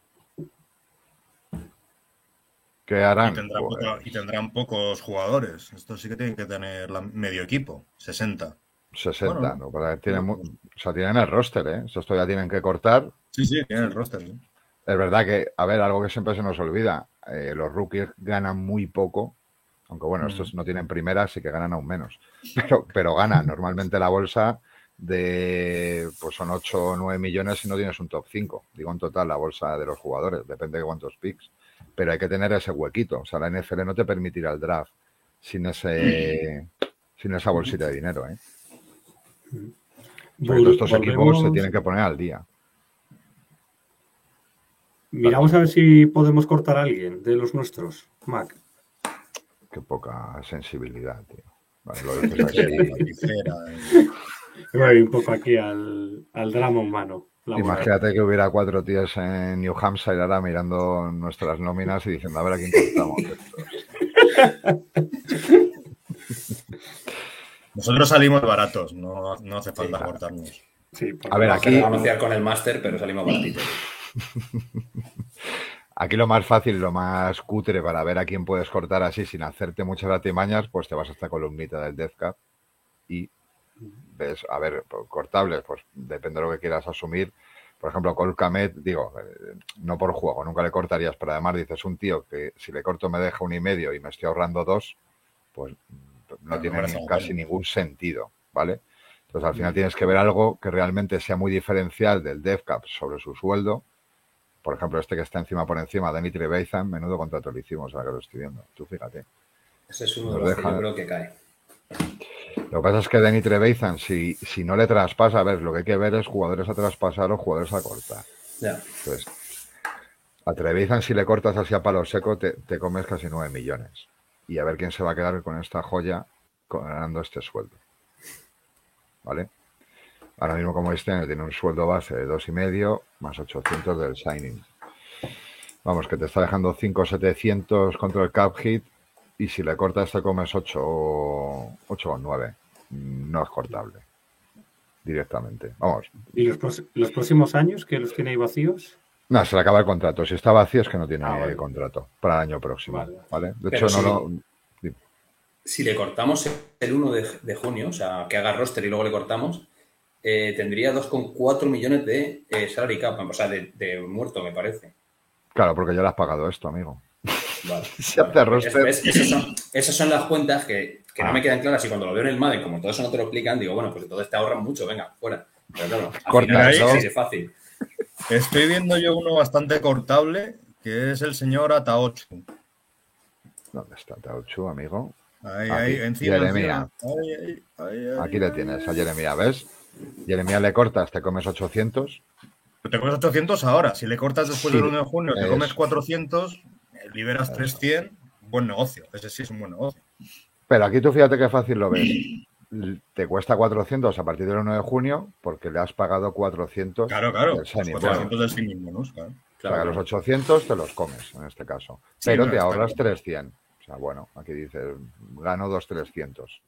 ¿Qué Y harán? tendrán, Pues, poca- y tendrán pocos jugadores. Estos sí que tienen que tener la- medio equipo, 60. 60, Bueno, ¿no? Porque tienen, mu- o sea, tienen el roster, ¿eh? Estos todavía tienen que cortar. Sí, sí, tienen el roster. ¿sí? Es verdad que, a ver, algo que siempre se nos olvida, eh, los rookies ganan muy poco, aunque bueno, estos no tienen primera, así que ganan aún menos, pero, pero ganan normalmente la bolsa de, pues son 8 o 9 millones si no tienes un top 5, digo en total la bolsa de los jugadores, depende de cuántos picks, pero hay que tener ese huequito, o sea, la NFL no te permitirá el draft sin ese, sin esa bolsita de dinero, ¿eh? Todo estos equipos se tienen que poner al día. Miramos a ver si podemos cortar a alguien de los nuestros, Mac. Qué poca sensibilidad, tío. Vale, lo dices así. La tijera, eh. Voy un poco aquí al, al drama humano. Imagínate que hubiera cuatro tíos en New Hampshire ahora mirando nuestras nóminas y diciendo a ver a quién cortamos. Nosotros salimos baratos, no, no hace falta claro. cortarnos. Sí, A ver, Vamos aquí- a negociar con el máster, pero salimos baratitos. Aquí lo más fácil, lo más cutre para ver a quién puedes cortar así sin hacerte muchas artimañas, pues te vas a esta columnita del Death Cap y ves, a ver, pues, cortables, pues depende de lo que quieras asumir. Por ejemplo, Col Kamet, digo, eh, no por juego, nunca le cortarías, pero además dices un tío que si le corto me deja un y medio y me estoy ahorrando dos, pues no tiene ni- casi ningún sentido, ¿vale? Entonces al final tienes que ver algo que realmente sea muy diferencial del Death Cap sobre su sueldo. Por ejemplo, este que está encima por encima, Danny Trevathan, menudo contrato le hicimos, ahora que lo estoy viendo. Tú fíjate. Ese es uno Nos de los que deja- yo creo que cae. Lo que pasa es que Danny Trevathan, si, si no le traspasa, a ver, lo que hay que ver es jugadores a traspasar o jugadores a cortar. Ya. Entonces, a Trevathan, si le cortas así a palo seco, te, te comes casi 9 millones. Y a ver quién se va a quedar con esta joya ganando este sueldo. ¿Vale? Ahora mismo, como este año, tiene un sueldo base de dos y medio más 800 del signing. Vamos, que te está dejando 5,700 contra el cap hit y si le cortas te comes 8 o 8 o 9. No es cortable. Directamente. Vamos, ¿Y los, los próximos años que los tiene ahí vacíos? no, se le acaba el contrato. Si está vacío es que no tiene Ah, vale. contrato para el año próximo. Vale. ¿vale? De Pero hecho, no sí. lo. Si le cortamos el 1 de, de junio, o sea, que haga roster y luego le cortamos, eh, tendría 2,4 millones de eh, salary cap, o sea, de, de muerto, me parece. Claro, porque ya le has pagado esto, amigo. Vale. Si hace roster. Es- es- esas, son, esas son las cuentas que, que Ah. no me quedan claras y cuando lo veo en el Madden, como todo eso no te lo explican, digo, bueno, pues entonces te ahorran mucho, venga, fuera. Pero claro, Corta final eso. sí, sí, es fácil. Estoy viendo yo uno bastante cortable, que es el señor Ataochu. ¿Dónde está Tauchu, amigo? Ahí, Aquí, ahí, encima, Jeremia. encima. Ahí, ahí, ahí, ahí. Aquí le tienes a Jeremia, ¿ves? Jeremia le cortas, te comes 800. Te comes 800 ahora. Si le cortas después Sí, del 1 de junio, te comes 400, eh, liberas 300. Buen negocio. Ese sí es un buen negocio. Pero aquí tú fíjate qué fácil lo ves. Te cuesta 400 a partir del 1 de junio porque le has pagado 400 Claro, claro. del signing Los bonus. 400 del signing bonus, claro. O sea, que los 800 te los comes en este caso. Sí, Pero no, te ahorras bien. 300. O sea, bueno, aquí dices, gano 2,300.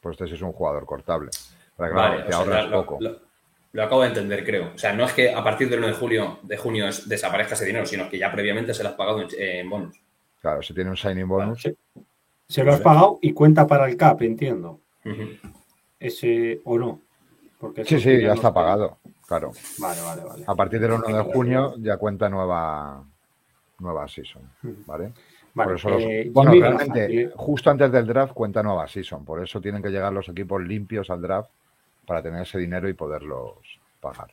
Pues este sí es un jugador cortable. Pero claro, Vale, te sea, lo, poco. lo- lo acabo de entender, creo. O sea, no es que a partir del 1 de julio, de junio es- desaparezca ese dinero, sino que ya previamente se lo has pagado en, en bonus. Claro, si tiene un signing bonus, Sí. Se lo has pagado y cuenta para el CAP, entiendo. Ese o no. Porque sí, sí, ya no está pagado. Claro. Vale, vale, vale. A partir del 1 de junio ya cuenta nueva nueva season, ¿vale? Vale, por eso los- eh, bueno, realmente, justo antes del draft cuenta nueva season, por eso tienen que llegar los equipos limpios al draft para tener ese dinero y poderlos pagar.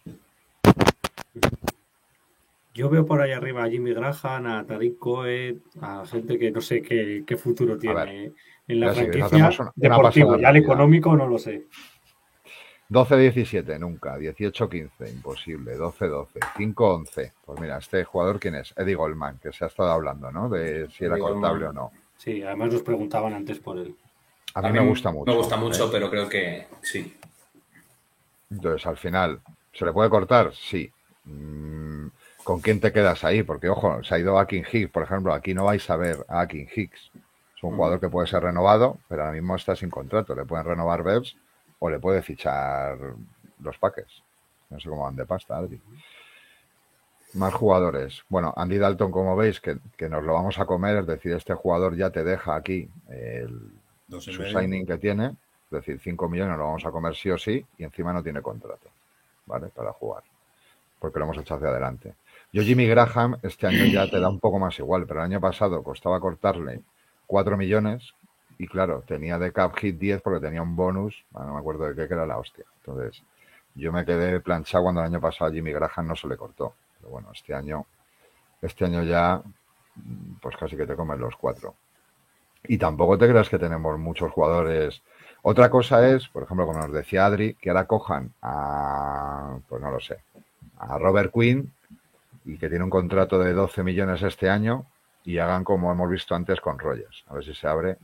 Yo veo por ahí arriba a Jimmy Graham, a Tariq Cohen, a gente que no sé qué, qué futuro ver, tiene en la sí, franquicia. una- deportivo, ya el económico no lo sé. 12-17, nunca. 18-15, imposible. 12-12. 5-11. Pues mira, este jugador, ¿quién es? Eddie Goldman, que se ha estado hablando, ¿no? De si era Eddie cortable Goldman. o no. Sí, además nos preguntaban antes por él. A mí, me gusta mucho. Me gusta mucho, ¿eh? pero creo que sí. Entonces, al final, ¿se le puede cortar? Sí. Mm, ¿Con quién te quedas ahí? Porque, ojo, se ha ido Akin Hicks, por ejemplo. Aquí no vais a ver a Akin Hicks. Es un jugador que puede ser renovado, pero ahora mismo está sin contrato. Le pueden renovar Bebs o le puede fichar los Packers. No sé cómo van de pasta, Adri. Más jugadores. Bueno, Andy Dalton, como veis, que, que nos lo vamos a comer, es decir, este jugador ya te deja aquí el, su signing que tiene, es decir, 5 millones lo vamos a comer sí o sí, y encima no tiene contrato, ¿vale? Para jugar, porque lo hemos hecho hacia adelante. Yo, Jimmy Graham, este año ya te da un poco más igual, pero el año pasado costaba cortarle 4 millones, y claro, tenía de cap hit 10 porque tenía un bonus, ah, no me acuerdo de qué, que era la hostia. Entonces, yo me quedé planchado cuando el año pasado a Jimmy Graham no se le cortó. Pero bueno, este año, este año ya, pues casi que te comen los cuatro. Y tampoco te creas que tenemos muchos jugadores. Otra cosa es, por ejemplo, como nos decía Adri, que ahora cojan a, pues no lo sé, a Robert Quinn y que tiene un contrato de 12 millones este año y hagan como hemos visto antes con Rogers. A ver si se abre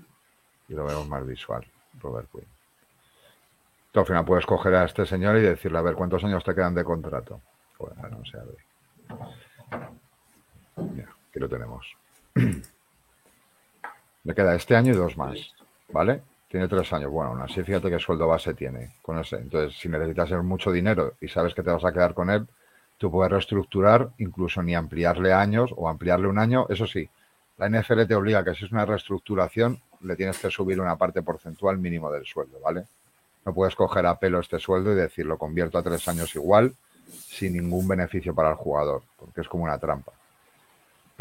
y lo vemos más visual, Robert Quinn. Tú al final puedes coger a este señor y decirle, a ver, ¿cuántos años te quedan de contrato? Ahora no se abre. Mira, aquí lo tenemos. Le queda este año y dos más, ¿vale? Tiene tres años. Bueno, aún así, fíjate qué sueldo base tiene con ese. Entonces, si necesitas mucho dinero y sabes que te vas a quedar con él, tú puedes reestructurar, incluso ni ampliarle años o ampliarle un año. Eso sí, la NFL te obliga a que si es una reestructuración, le tienes que subir una parte porcentual mínimo del sueldo, ¿vale? No puedes coger a pelo este sueldo y decir lo convierto a tres años igual sin ningún beneficio para el jugador, porque es como una trampa.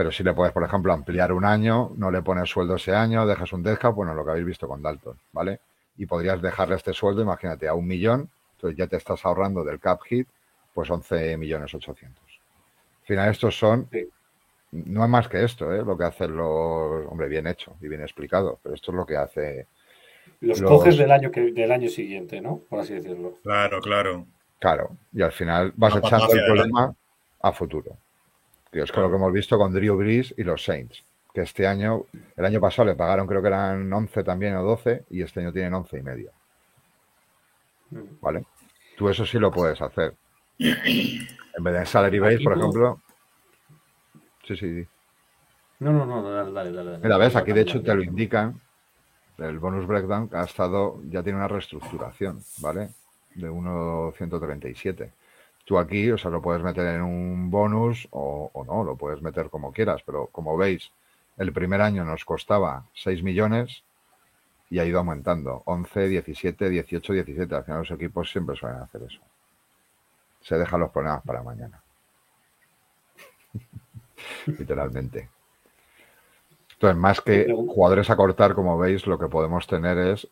Pero si le puedes, por ejemplo, ampliar un año, no le pones sueldo ese año, dejas un dead cap, bueno, lo que habéis visto con Dalton, ¿vale? Y podrías dejarle este sueldo, imagínate, a un millón, entonces ya te estás ahorrando del cap hit, pues 11 millones 800. Al final estos son, Sí. no es más que esto, ¿eh? Lo que hacen los, hombre, bien hecho y bien explicado, pero esto es lo que hace, Los Los- coges del año, que, del año siguiente, ¿no? Por así decirlo. Claro, claro. claro, y al final vas echando el hacia problema a futuro. Que es con lo que hemos visto con Drew Brees y los Saints, que este año, el año pasado le pagaron creo que eran 11 también o 12 y este año tienen 11 y medio. ¿vale? Tú eso sí lo puedes hacer. En vez de en salary base, por ejemplo. Sí, sí, sí. No, no, no, dale, dale, dale. dale. Mira, ves, aquí de hecho te lo indican. El bonus breakdown ha estado, ya tiene una reestructuración, ¿vale? De 1.137. Tú aquí, o sea, lo puedes meter en un bonus o, o no, lo puedes meter como quieras, pero como veis, el primer año nos costaba 6 millones y ha ido aumentando. 11, 17, 18, 17. Al final los equipos siempre suelen hacer eso. Se dejan los problemas para mañana. Literalmente. Entonces, más que jugadores a cortar, como veis, lo que podemos tener es,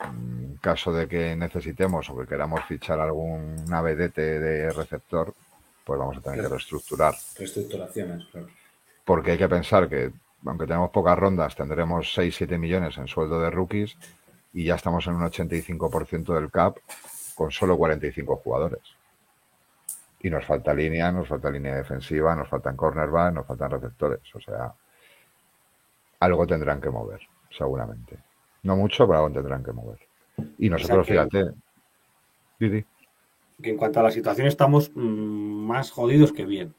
en caso de que necesitemos o que queramos fichar algún vedete de receptor, pues vamos a tener que reestructurar. Reestructuraciones, claro. Porque hay que pensar que, aunque tenemos pocas rondas, tendremos 6-7 millones en sueldo de rookies y ya estamos en un 85% del cap con solo 45 jugadores. Y nos falta línea, nos falta línea defensiva, nos faltan cornerback, nos faltan receptores. O sea, algo tendrán que mover, seguramente. No mucho, pero algo tendrán que mover. Y nosotros, que- fíjate, Didi, Que en cuanto a la situación estamos mm, más jodidos que bien.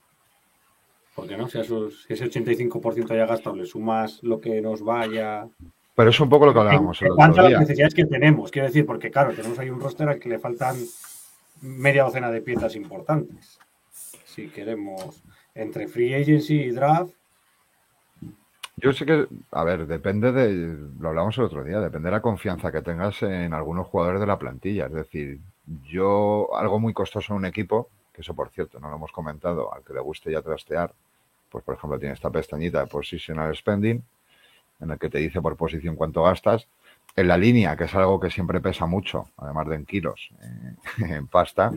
Porque no, si, a esos- si ese 85% ya gastado le sumas lo que nos vaya. pero es un poco lo que hablábamos en cuanto a las necesidades que tenemos, quiero decir, porque claro, tenemos ahí un roster al que le faltan media docena de piezas importantes. Si queremos, entre free agency y draft, Yo sé que, a ver, depende de, lo hablamos el otro día, depende de la confianza que tengas en algunos jugadores de la plantilla. Es decir, yo, algo muy costoso en un equipo, que eso por cierto no lo hemos comentado, al que le guste ya trastear, pues por ejemplo tiene esta pestañita de Positional Spending, en el que te dice por posición cuánto gastas. En la línea, que es algo que siempre pesa mucho, además de en kilos, eh, en pasta,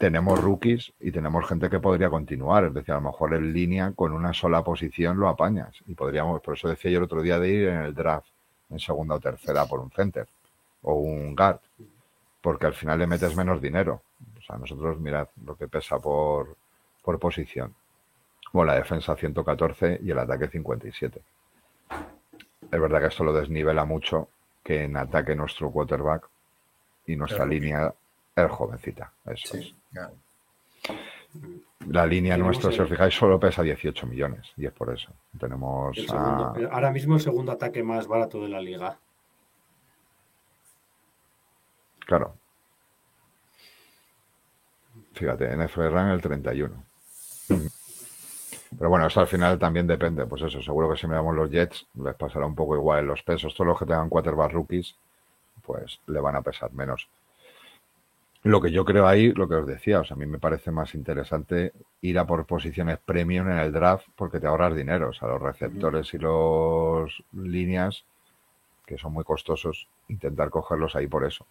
tenemos rookies y tenemos gente que podría continuar. Es decir, a lo mejor en línea con una sola posición lo apañas. Y podríamos, por eso decía yo el otro día de ir en el draft en segunda o tercera por un center o un guard, porque al final le metes menos dinero. O sea, nosotros mirad lo que pesa por, por posición. Bueno, la defensa 114 y el ataque 57. Es verdad que esto lo desnivela mucho, que en ataque nuestro quarterback y nuestra línea es jovencita. Eso Sí, claro. es. La línea nuestra, si os fijáis, solo pesa 18 millones y es por eso. Tenemos a- ahora mismo el segundo ataque más barato de la liga. Claro. Fíjate, NFL Rank el 31. Pero bueno, esto al final también depende. Pues eso, seguro que si miramos los Jets, les pasará un poco igual en los pesos. Todos los que tengan quarterback rookies, pues le van a pesar menos. Lo que yo creo ahí, lo que os decía, o sea, a mí me parece más interesante ir a por posiciones premium en el draft porque te ahorras dinero. O sea, los receptores y los líneas, que son muy costosos, intentar cogerlos ahí por eso.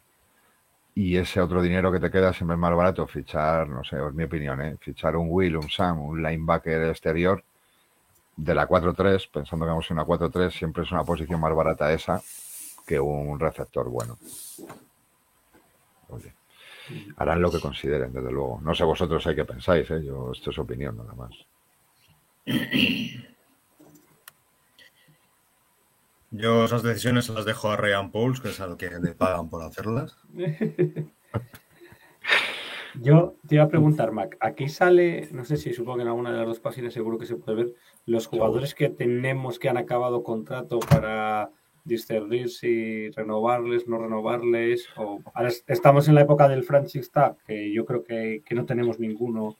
Y ese otro dinero que te queda siempre es más barato fichar, no sé, es mi opinión, ¿eh? fichar un Will, un Sam, un linebacker exterior de la 4-3, pensando que vamos en una 4-3, siempre es una posición más barata esa que un receptor bueno. Oye, harán lo que consideren, desde luego. No sé vosotros hay que pensáis, ¿eh? Yo, esto es opinión nada más. Yo esas decisiones las dejo a Ryan Pauls, que es a lo que le pagan por hacerlas. Yo te iba a preguntar, Mac, aquí sale, no sé si supongo que en alguna de las dos páginas seguro que se puede ver, los jugadores que tenemos que han acabado contrato para discernir si renovarles, no renovarles. O... Ahora estamos en la época del franchise tag, que yo creo que, que no tenemos ninguno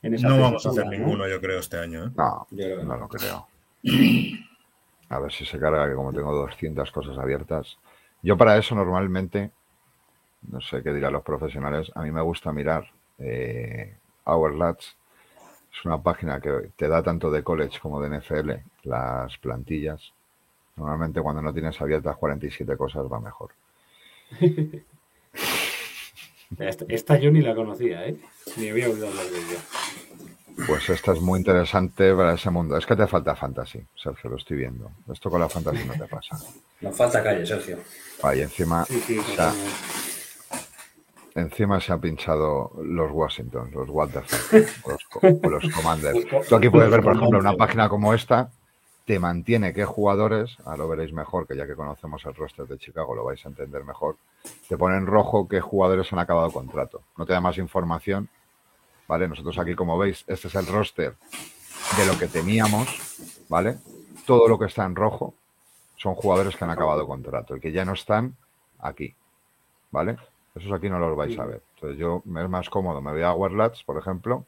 en esa No vamos a hacer ninguno, yo creo, este año. ¿eh? No, Yo creo que no no. lo creo. A ver si se carga, que como tengo 200 cosas abiertas. Yo para eso normalmente, no sé qué dirán los profesionales, a mí me gusta mirar eh. Es una página que te da tanto de college como de NFL las plantillas. Normalmente cuando no tienes abiertas 47 cosas va mejor. Esta, esta yo ni la conocía, ¿eh? Ni había oído hablar de ella. Pues esta es muy interesante para ese mundo. Es que te falta fantasy, Sergio, lo estoy viendo. Esto con la fantasy no te pasa. Nos falta calle, Sergio. Ahí encima, Sí, sí, totalmente. encima se ha pinchado los Washington, los What the fuck, los, co- o los Commanders. Tú aquí puedes ver, por ejemplo, una página como esta, te mantiene qué jugadores, ahora lo veréis mejor, que ya que conocemos el roster de Chicago lo vais a entender mejor, te pone en rojo qué jugadores han acabado contrato. No te da más información, ¿vale? Nosotros aquí, como veis, este es el roster de lo que teníamos, ¿vale? Todo lo que está en rojo son jugadores que han acabado contrato y que ya no están aquí, ¿vale? Esos aquí no los vais a ver. Entonces yo me es más cómodo, me voy a Warlats, por ejemplo,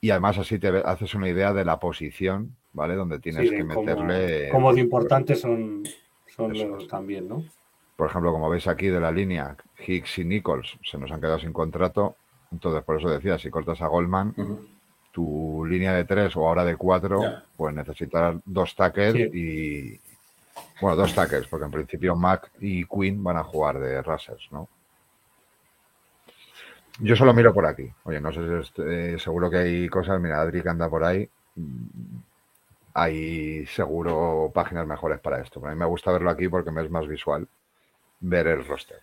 y además así te haces una idea de la posición, ¿vale? Donde tienes Sí, que meterle... cómo de importantes son, son Eso los también, ¿no? Por ejemplo, como veis aquí de la línea, Hicks y Nichols se nos han quedado sin contrato. Entonces, por eso decía, si cortas a Goldman, tu línea de tres o ahora de cuatro, pues necesitas dos tackles Sí. y. Bueno, dos tackles, porque en principio Mac y Quinn van a jugar de rushers, ¿no? Yo solo miro por aquí. Oye, no sé si eh, seguro que hay cosas. Mira, Adri que anda por ahí. Hay seguro páginas mejores para esto. Pero a mí me gusta verlo aquí porque me es más visual ver el roster.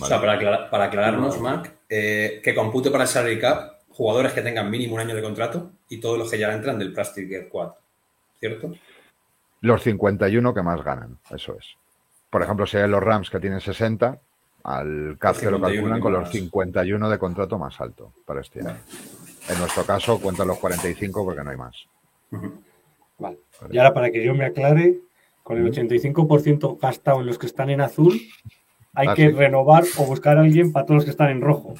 O sea, para, aclarar- para aclararnos, Mac, eh, que compute para el salary cap jugadores que tengan mínimo un año de contrato y todos los que ya entran del Plastic Get 4. ¿Cierto? Los 51 que más ganan, eso es. Por ejemplo, si hay los Rams que tienen 60, al cap que lo 51 calculan con los más. 51 de contrato más alto para este año. En nuestro caso cuentan los 45 porque no hay más. Vale. Y ahora para que yo me aclare, con el 85% gastado en los que están en azul, hay Ah, que sí. renovar o buscar a alguien para todos los que están en rojo.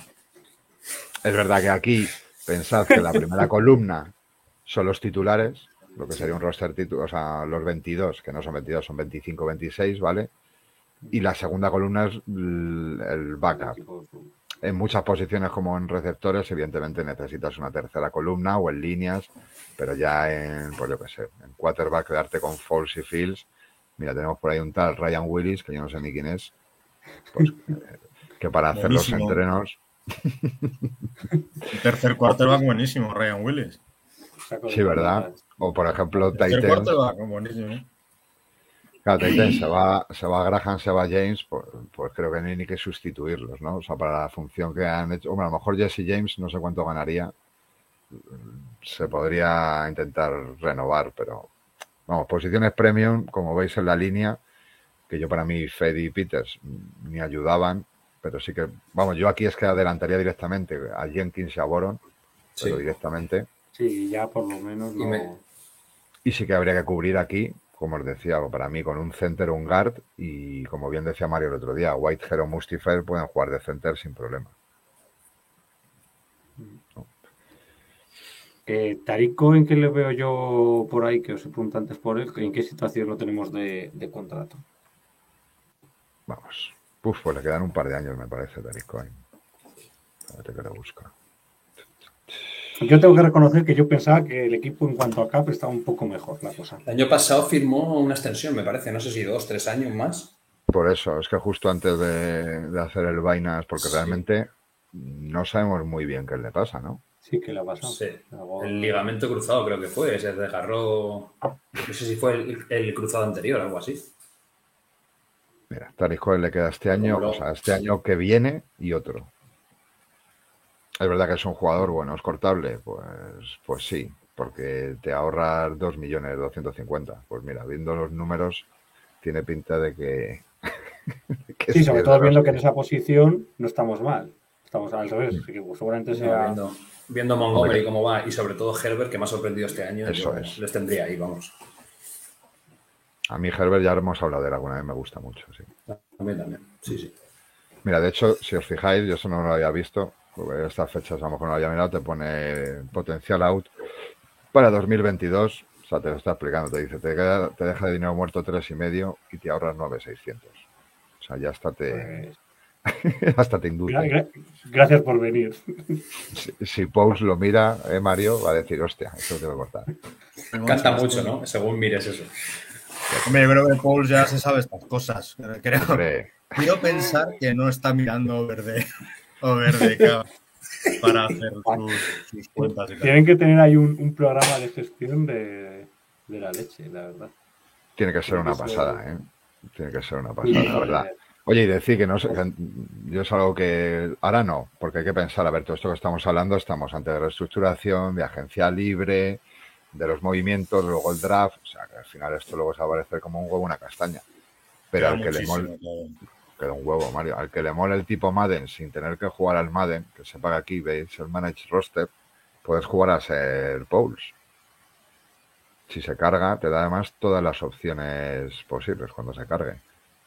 Es verdad que aquí pensad que la primera columna son los titulares, lo que sería un roster titular, o sea, los 22, que no son 22, son 25, 26, ¿vale? Y la segunda columna es el backup. En muchas posiciones como en receptores, evidentemente necesitas una tercera columna o en líneas, pero ya en, pues yo qué sé, en quarterback quedarte con Falls y Fields. Mira, tenemos por ahí un tal Ryan Willis, que yo no sé ni quién es, pues, que para hacer los entrenos, Un tercer quarterback buenísimo, Ryan Willis. Sí, ¿verdad? O por ejemplo, Tercer Titans, quarterback, buenísimo. Claro, se va, se va Graham, se va James, pues, pues creo que no hay ni que sustituirlos, ¿no? O sea, para la función que han hecho. Hombre, a lo mejor Jesse James no sé cuánto ganaría. Se podría intentar renovar, pero vamos, posiciones premium, como veis en la línea, que yo para mí Fed y Peters ni ayudaban, pero sí que, vamos, yo aquí es que adelantaría directamente a Jenkins y a Boron, Sí. pero directamente. Sí, ya por lo menos Y no. me- Y sí que habría que cubrir aquí, como os decía, para mí con un center un guard y como bien decía Mario el otro día, Whitehair o Mustifer pueden jugar de center sin problema. Eh, Tariq Cohen, que le veo yo por ahí, que os he preguntado antes por él, ¿en qué situación lo tenemos de, de contrato? Vamos. Uf, pues le quedan un par de años, me parece, Derrick Cohen. Espérate que lo busco. Yo tengo que reconocer que yo pensaba que el equipo en cuanto a cap estaba un poco mejor la cosa. El año pasado firmó una extensión, me parece, no sé si dos, tres años más. Por eso, es que justo antes de, de hacer el Vainas, porque Sí. realmente no sabemos muy bien qué le pasa, ¿no? Sí, que le ha pasado. Sí. El ligamento cruzado creo que fue, se desgarró, no sé si fue el, el cruzado anterior, algo así. Mira, Tariq Cohen le queda este año, o sea, este año que viene y otro. Es verdad que es un jugador, bueno, es cortable, pues, pues sí, porque te ahorras 2 millones 250. Pues mira, viendo los números, tiene pinta de que... que Sí, sobre todo viendo que en esa posición no estamos mal. Estamos al revés, así que pues, seguramente sea. Viendo, viendo Montgomery Hombre. cómo va y sobre todo Herbert, que me ha sorprendido este año, Eso yo es. les tendría ahí, vamos. A mí Herbert ya hemos hablado de él alguna vez, me gusta mucho, sí. También, también. Sí, sí. Mira, de hecho, si os fijáis, yo eso no lo había visto, porque estas fechas a lo mejor no lo había mirado, te pone potencial out para 2022, o sea, te lo está explicando, te dice, te, queda- te deja de dinero muerto tres y medio y te ahorras 9,600. O sea, ya hasta te, pues, hasta te induce. gra- gracias por venir. Si, si Pauls lo mira, eh, Mario, va a decir, hostia, eso te lo cortar. Canta mucho, ¿no? Según mires eso. Hombre, yo creo que Paul ya se sabe estas cosas. Creo, Hombre, quiero pensar que no está mirando over cap para hacer sus, sus cuentas y tal. Tienen que tener ahí un, un programa de gestión de, de la leche, la verdad. tiene que ser una pasada, ¿eh? Tiene que ser una pasada, la verdad. Oye, y decir que no sé, yo es algo que ahora no, porque hay que pensar, a ver, todo esto que estamos hablando, estamos ante reestructuración, de agencia libre, de los movimientos, luego el draft, o sea, que al final esto luego se va a parecer como un huevo una castaña. Pero al que le todo. Queda un huevo, Mario, al que le mole el tipo Madden sin tener que jugar al Madden, que sepa que aquí veis el Manage Roster, puedes jugar a ser Pauls. Si se carga, te da además todas las opciones posibles cuando se cargue.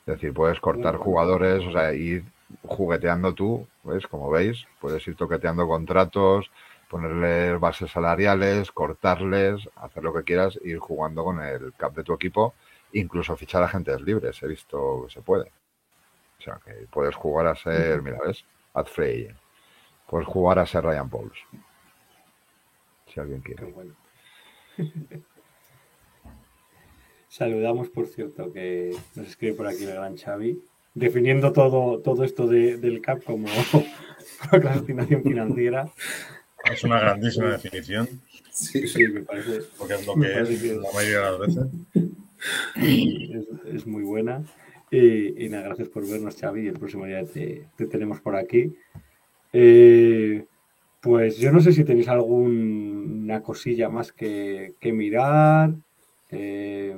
Es decir, puedes cortar jugadores, o sea, ir jugueteando tú, ¿ves? Como veis, puedes ir toqueteando contratos, ponerles bases salariales, cortarles, hacer lo que quieras, ir jugando con el cap de tu equipo, incluso fichar agentes libres, he visto que se puede. O sea, que puedes jugar a ser, mira, ¿ves? Ad agent. Puedes jugar a ser Ryan Pauls. Si alguien quiere. bueno. Saludamos, por cierto, que nos escribe por aquí el gran Xavi, definiendo todo, todo esto de- del CAP como procrastinación financiera. Es una grandísima definición, Sí, Sí, me parece, porque es lo que es que- la mayoría de las veces. es, es muy buena. Y, y nada, gracias por vernos, Xavi. El próximo día te, te tenemos por aquí. Eh, pues yo no sé si tenéis alguna cosilla más que, que mirar. Eh,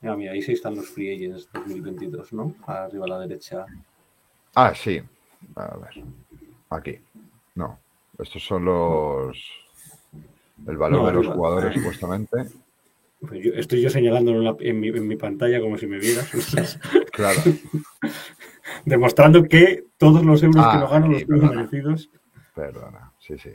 mira, mira, ahí sí están los free agents 2022, ¿no? Arriba a la derecha. Ah, sí. A ver. Aquí. No. Estos son los. El valor No, de los jugadores, supuestamente. Pues yo- estoy yo señalándolo en, la- en mi, en mi pantalla como si me vieras. Claro. Demostrando que todos los euros Ah, que no gano aquí, los tengo perdona. merecidos. Perdona. Sí, sí.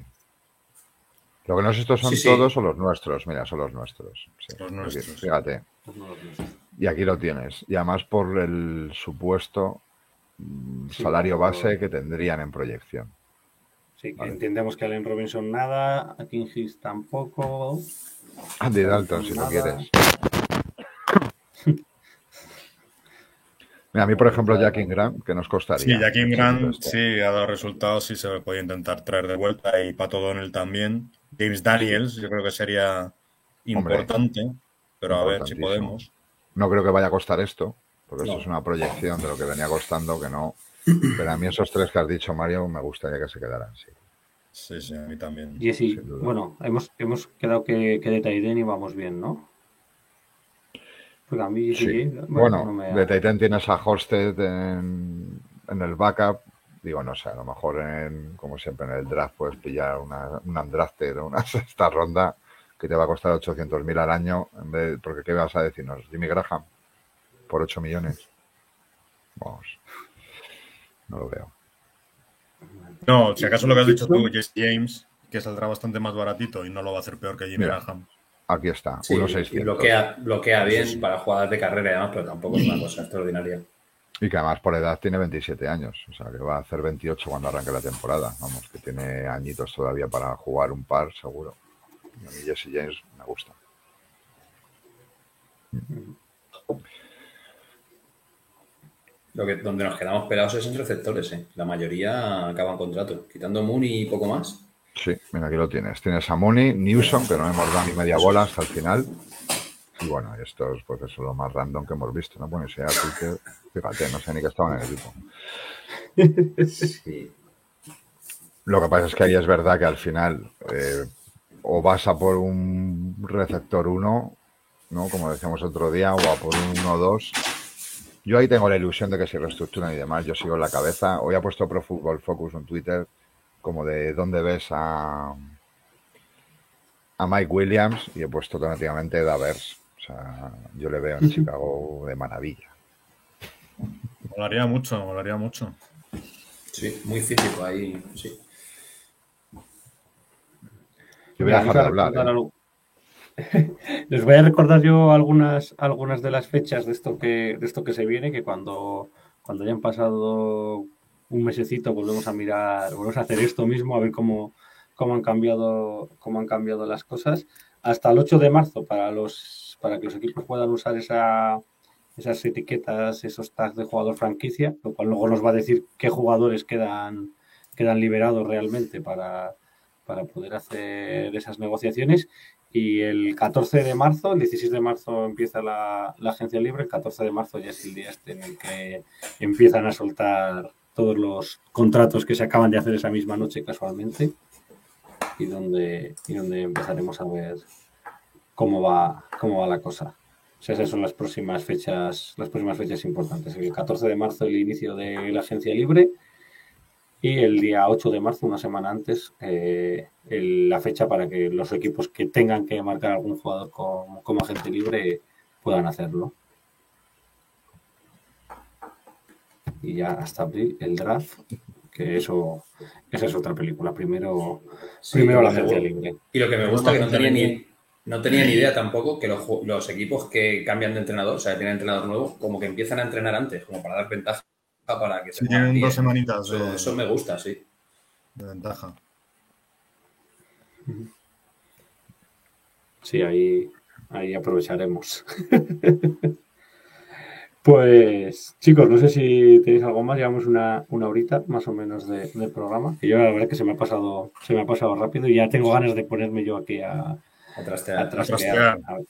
Lo que no sé estos son Sí, sí. todos o los nuestros. Mira, son los nuestros. Sí. Los Aquí, nuestros. Fíjate. No los nuestros. Y aquí lo tienes. Y además por el supuesto mm, Sí, salario base que tendrían en proyección. Sí, que entendemos que Allen Robinson nada, a King Hicks tampoco. Andy Dalton, si lo quieres. Mira, a mí, por ejemplo, Jack Ingram, que nos costaría. Sí, Jackie Grant Esto. sí ha dado resultados, sí se puede intentar traer de vuelta y Pato Donnell también. James Daniels, yo creo que sería importante, pero a ver si podemos. No creo que vaya a costar esto, porque eso No. es una proyección de lo que venía costando, que no. Pero a mí esos tres que has dicho, Mario, me gustaría que se quedaran, sí. Sí, sí, a mí también. Duda. bueno, hemos, hemos quedado que, que de Taiden íbamos bien, ¿no? Porque a mí Sí. James, Bueno, no me- de Titan tienes a Hosted en, en el backup. Digo, no sé, a lo mejor en, como siempre, en el draft puedes pillar una, un undrafted o una sexta ronda que te va a costar 800.000 al año. En vez, porque, ¿qué vas a decirnos? Jimmy Graham por 8 millones. Vamos. No lo veo. No, si acaso lo que has dicho tú, Jesse James, que saldrá bastante más baratito y no lo va a hacer peor que Jimmy. Graham. Aquí está, Sí, 1.600. y bloquea, bloquea bien para jugadas de carrera y demás, pero tampoco es una cosa extraordinaria. Y que además por edad tiene 27 años, o sea que va a hacer 28 cuando arranque la temporada. Vamos, que tiene añitos todavía para jugar un par, seguro. Y a mí Jesse James me gusta. Lo que, donde nos quedamos pelados es en receptores, ¿eh? La mayoría acaban contrato, quitando Mooney y poco más. Sí, mira, aquí lo tienes. Tienes a Mooney, Newsom, que no hemos dado ni media bola hasta el final. Y bueno, estos, pues eso es lo más random que hemos visto, ¿no? Bueno, Twitter, fíjate, no sé ni que estaban en el equipo. Sí. Lo que pasa es que ahí es verdad que al final eh, o vas a por un receptor 1, ¿no? Como decíamos otro día, o a por un 1-2. Yo ahí tengo la ilusión de que se reestructuran y demás. Yo sigo en la cabeza. Hoy ha puesto Pro Football Focus en Twitter como de dónde ves a, a Mike Williams y he puesto automáticamente Davers. O sea, yo le veo en Chicago de maravilla. Molaría mucho, molaría mucho. Sí, muy físico ahí, sí. Yo voy a dejar de hablar. ¿eh? Les voy a recordar yo algunas, algunas de las fechas de esto que, de esto que se viene, que cuando, cuando hayan pasado un mesecito volvemos a mirar, volvemos a hacer esto mismo, a ver cómo, cómo han cambiado, cómo han cambiado las cosas. Hasta el 8 de marzo para los, para que los equipos puedan usar esa, esas etiquetas, esos tags de jugador franquicia, lo cual luego nos va a decir qué jugadores quedan, quedan liberados realmente para, para poder hacer esas negociaciones. Y el 14 de marzo, el 16 de marzo empieza la, la agencia libre, el 14 de marzo ya es el día este en el que empiezan a soltar todos los contratos que se acaban de hacer esa misma noche casualmente y donde, y donde empezaremos a ver cómo va, cómo va la cosa. O sea, esas son las próximas fechas, las próximas fechas importantes. El 14 de marzo el inicio de la agencia libre y el día 8 de marzo, una semana antes, eh, el- la fecha para que los equipos que tengan que marcar algún jugador como, como agente libre puedan hacerlo. Y ya hasta abril el draft, que eso esa es otra película. Primero, Sí, primero la agencia libre. Y lo que me gusta que no tenía ni, no tenía ni idea tampoco que los, los equipos que cambian de entrenador, o sea, que tienen entrenador nuevo, como que empiezan a entrenar antes, como para dar ventaja para que se Sí, tienen dos semanitas Eso, de, eso me gusta, sí. de ventaja. Sí, ahí, ahí aprovecharemos. Pues chicos, no sé si tenéis algo más, llevamos una, una horita más o menos de, de programa. Y yo la verdad que se me ha pasado, se me ha pasado rápido y ya tengo ganas de ponerme yo aquí a, A trastear. a trastear. trastear. A ver.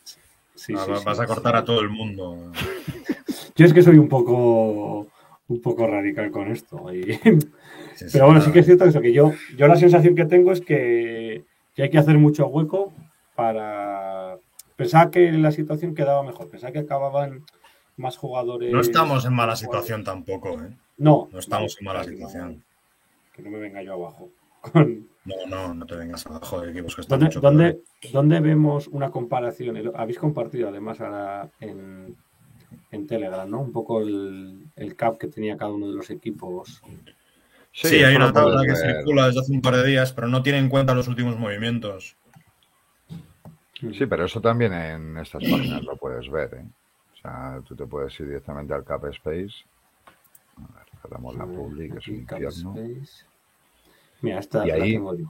Sí, Ah, sí, va- sí. Vas a cortar a todo el mundo. Yo es que soy un poco un poco radical con esto. y- Sí, sí, Pero bueno, sí que es cierto eso, que yo, yo la sensación que tengo es que, que hay que hacer mucho hueco para... Pensaba que la situación quedaba mejor, pensaba que acababan más jugadores... No estamos en mala situación tampoco, ¿eh? No. No estamos en mala no- situación. Que no me venga yo abajo. Con- No, no, no te vengas abajo de equipos que están ¿Dónde, mucho dónde, dónde vemos una comparación? Habéis compartido además ahora en, en Telegram, ¿no? Un poco el, el cap que tenía cada uno de los equipos. Sí, hay una tabla que circula desde hace un par de días, pero no tiene en cuenta los últimos movimientos. Sí, pero eso también en estas páginas lo puedes ver, ¿eh? O sea, tú te puedes ir directamente al Cap Space. A ver. Cerramos la public, es un infierno. Space. Mira, esta Y la ahí- tengo yo.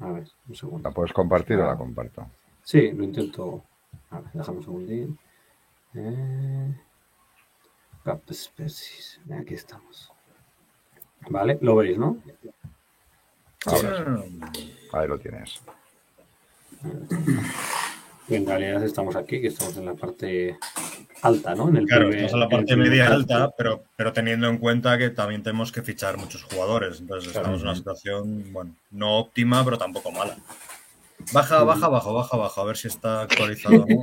A ver, un segundo. ¿La puedes compartir o Ah. la comparto? Sí, lo intento. A ver, déjame un segundín. Eh... Cap Species. Aquí estamos. Vale, lo veis, ¿no? Ahora sí. Ahí lo tienes. En realidad estamos aquí, que estamos en la parte alta, ¿no? En el Claro, primer- estamos en la parte media alta, pero, pero teniendo en cuenta que también tenemos que fichar muchos jugadores. Entonces estamos en una situación, bueno, no óptima, pero tampoco mala. Baja, baja, baja, baja, baja, a ver si está actualizado.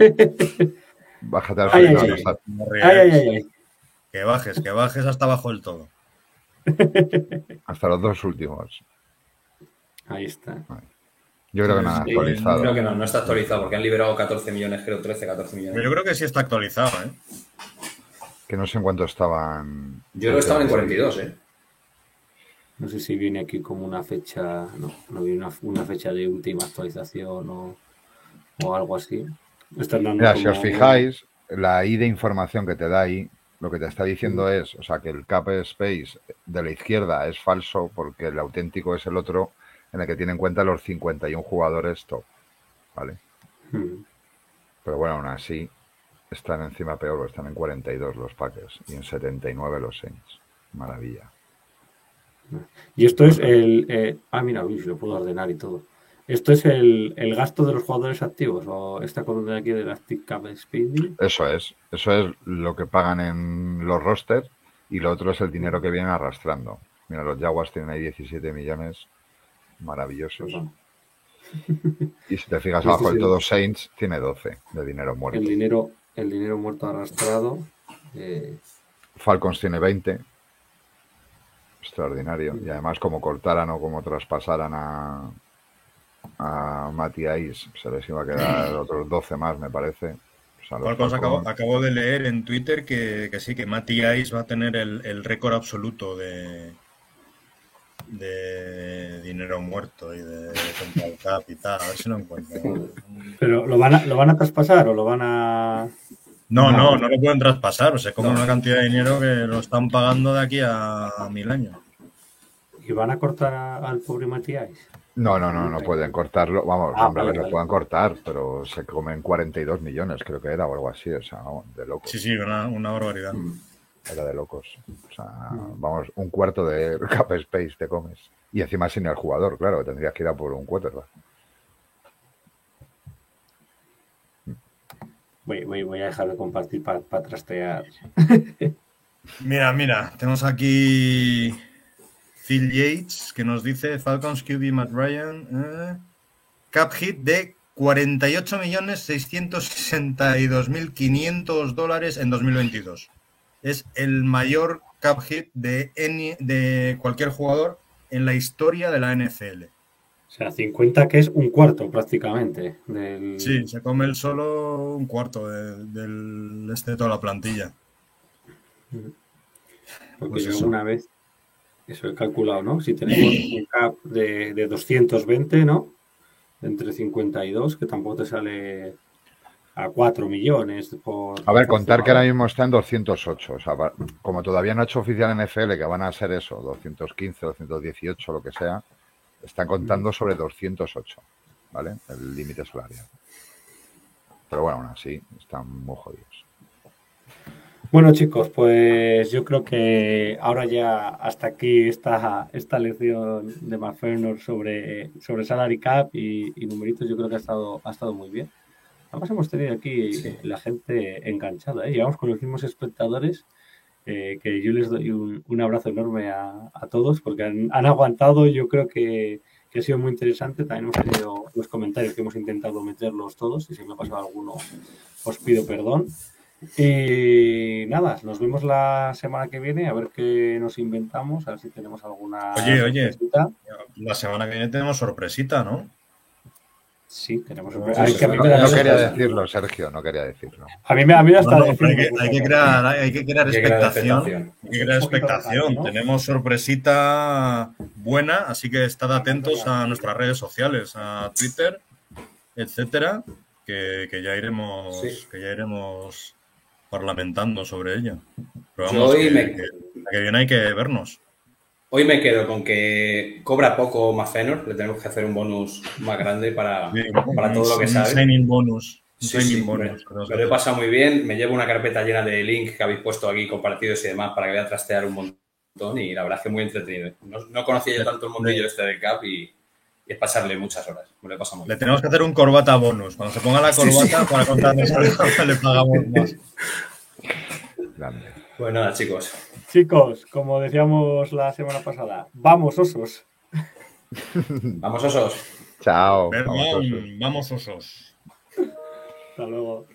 Bájate al Ay, ay, final. ay. está- No Ay, ay, ríes. ay, ay. Que bajes, que bajes hasta abajo del todo. Hasta los dos últimos. Ahí está. Yo creo que no Sí, actualizado. Creo que no, no está actualizado porque han liberado 14 millones, creo 13, 14 millones. Pero yo creo que sí está actualizado, ¿eh? Que no sé en cuánto estaban. Yo creo que estaban en 42, ¿eh? No sé si viene aquí como una fecha, no, no viene una, una fecha de última actualización o, o algo así. Están dando Mira, si os fijáis, la I de información que te da ahí, lo que te está diciendo Mm. es, o sea, que el cap space de la izquierda es falso porque el auténtico es el otro en el que tiene en cuenta los 51 jugadores top, ¿vale? Hmm. Pero bueno, aún así están encima peor, están en 42 los Packers y en 79 los Saints. Maravilla. Y esto es el. eh, ah, mira, uy, lo puedo ordenar y todo. ¿Esto es el, el gasto de los jugadores activos? ¿O esta columna de aquí de la Stick Cap Spending? Eso es, eso es lo que pagan en los rosters y lo otro es el dinero que vienen arrastrando. Mira, los Jaguars tienen ahí 17 millones maravillosos. Pues bueno, Y si te fijas abajo del todo Saints, tiene 12 de dinero muerto. el dinero, el dinero muerto arrastrado. eh, Falcons tiene 20. Extraordinario. Y además, como cortaran o como traspasaran a, a Ice, se les iba a quedar otros 12 más, me parece. Acabo, de leer en Twitter que, que sí, que Ice va a tener el, el récord absoluto de, de dinero muerto y de contra el cap y tal. A ver si lo encuentro. pero ¿lo van, a, ¿lo van a traspasar o lo van a.? No, no, no lo pueden traspasar. O sea, como una cantidad de dinero que lo están pagando de aquí a, a mil años. ¿Y van a cortar a- al pobre Matías? No, no, no, no pueden cortarlo. Vamos, Ah, hombre, a vale, lo pueden cortar, pero se comen 42 millones, creo que era, o algo así. O sea, vamos, de locos. Sí, sí, una, una barbaridad. Era de locos. O sea, vamos, un cuarto de cap space te comes. Y encima sin el jugador, claro, tendrías que ir a por un quarterback. Voy, voy, voy a dejar de compartir para trastear. Mira, mira, tenemos aquí Phil Yates que nos dice Falcons QB Matt Ryan. eh, cap hit de 48.662.500 dólares en 2022. Es el mayor cap hit de, any- de cualquier jugador en la historia de la NFL. O sea, 50 que es un cuarto prácticamente. Del... Sí, se come el solo un cuarto de- del este de toda la plantilla. Porque Pues yo eso. una vez, eso he calculado, ¿no? Si tenemos un cap de, de 220, ¿no? Entre 52, que tampoco te sale a 4 millones. Por, A ver, por contar que ahora mismo está en 208. O sea, como todavía no ha hecho oficial NFL, que van a ser eso, 215, 218, lo que sea, están contando sobre 208, ¿vale? El límite salarial. Pero bueno, aún así, están muy jodidos. Bueno, chicos, pues yo creo que ahora ya hasta aquí esta, esta lección de McFerner sobre, sobre salary cap y, y numeritos, yo creo que ha estado, ha estado muy bien. Además hemos tenido aquí Sí. la gente enganchada, ¿eh? Llevamos con los mismos espectadores, eh, que yo les doy un, un abrazo enorme a, a todos porque han, han aguantado, yo creo que, que ha sido muy interesante. También hemos tenido los comentarios que hemos intentado meterlos todos y si me ha pasado alguno os pido perdón. Y nada, nos vemos la semana que viene a ver qué nos inventamos, a ver si tenemos alguna. Oye, oye. sorpresita. La semana que viene tenemos sorpresita, ¿no? Sí, tenemos. No, Ay, que a mí No, no quería decirlo, Sergio, no quería decirlo. A mí me, a mí No, hasta no, decir hay, que, que- hay que crear, hay que crear Hay que crear expectación. Hay que crear expectación. ¿no? Tenemos sorpresita buena, así que estad atentos a nuestras redes sociales, a Twitter, etcétera, que, que ya iremos, Sí. que ya iremos parlamentando sobre ella. Pero vamos, hoy que- me, que- que viene hay que vernos. Hoy me quedo con que cobra poco Mafenor, le tenemos que hacer un bonus más grande para, para todo lo que Un sabe. signing bonus. Un Sí, signing sí, bonus. me, me lo he pasado muy bien. Me llevo una carpeta llena de links que habéis puesto aquí compartidos y demás para que vaya a trastear un montón y la verdad es que muy entretenido. No, no conocía yo tanto el mundillo este del CAP y, y es pasarle muchas horas. Me lo he pasado muy Le bien. tenemos que hacer un corbata bonus. Cuando se ponga la corbata para contarnos algo, le pagamos más. Grande. Pues nada, chicos. Chicos, como decíamos la semana pasada, vamos osos. Vamos osos. Chao. Perdón, Vamos, osos. vamos osos. Hasta luego.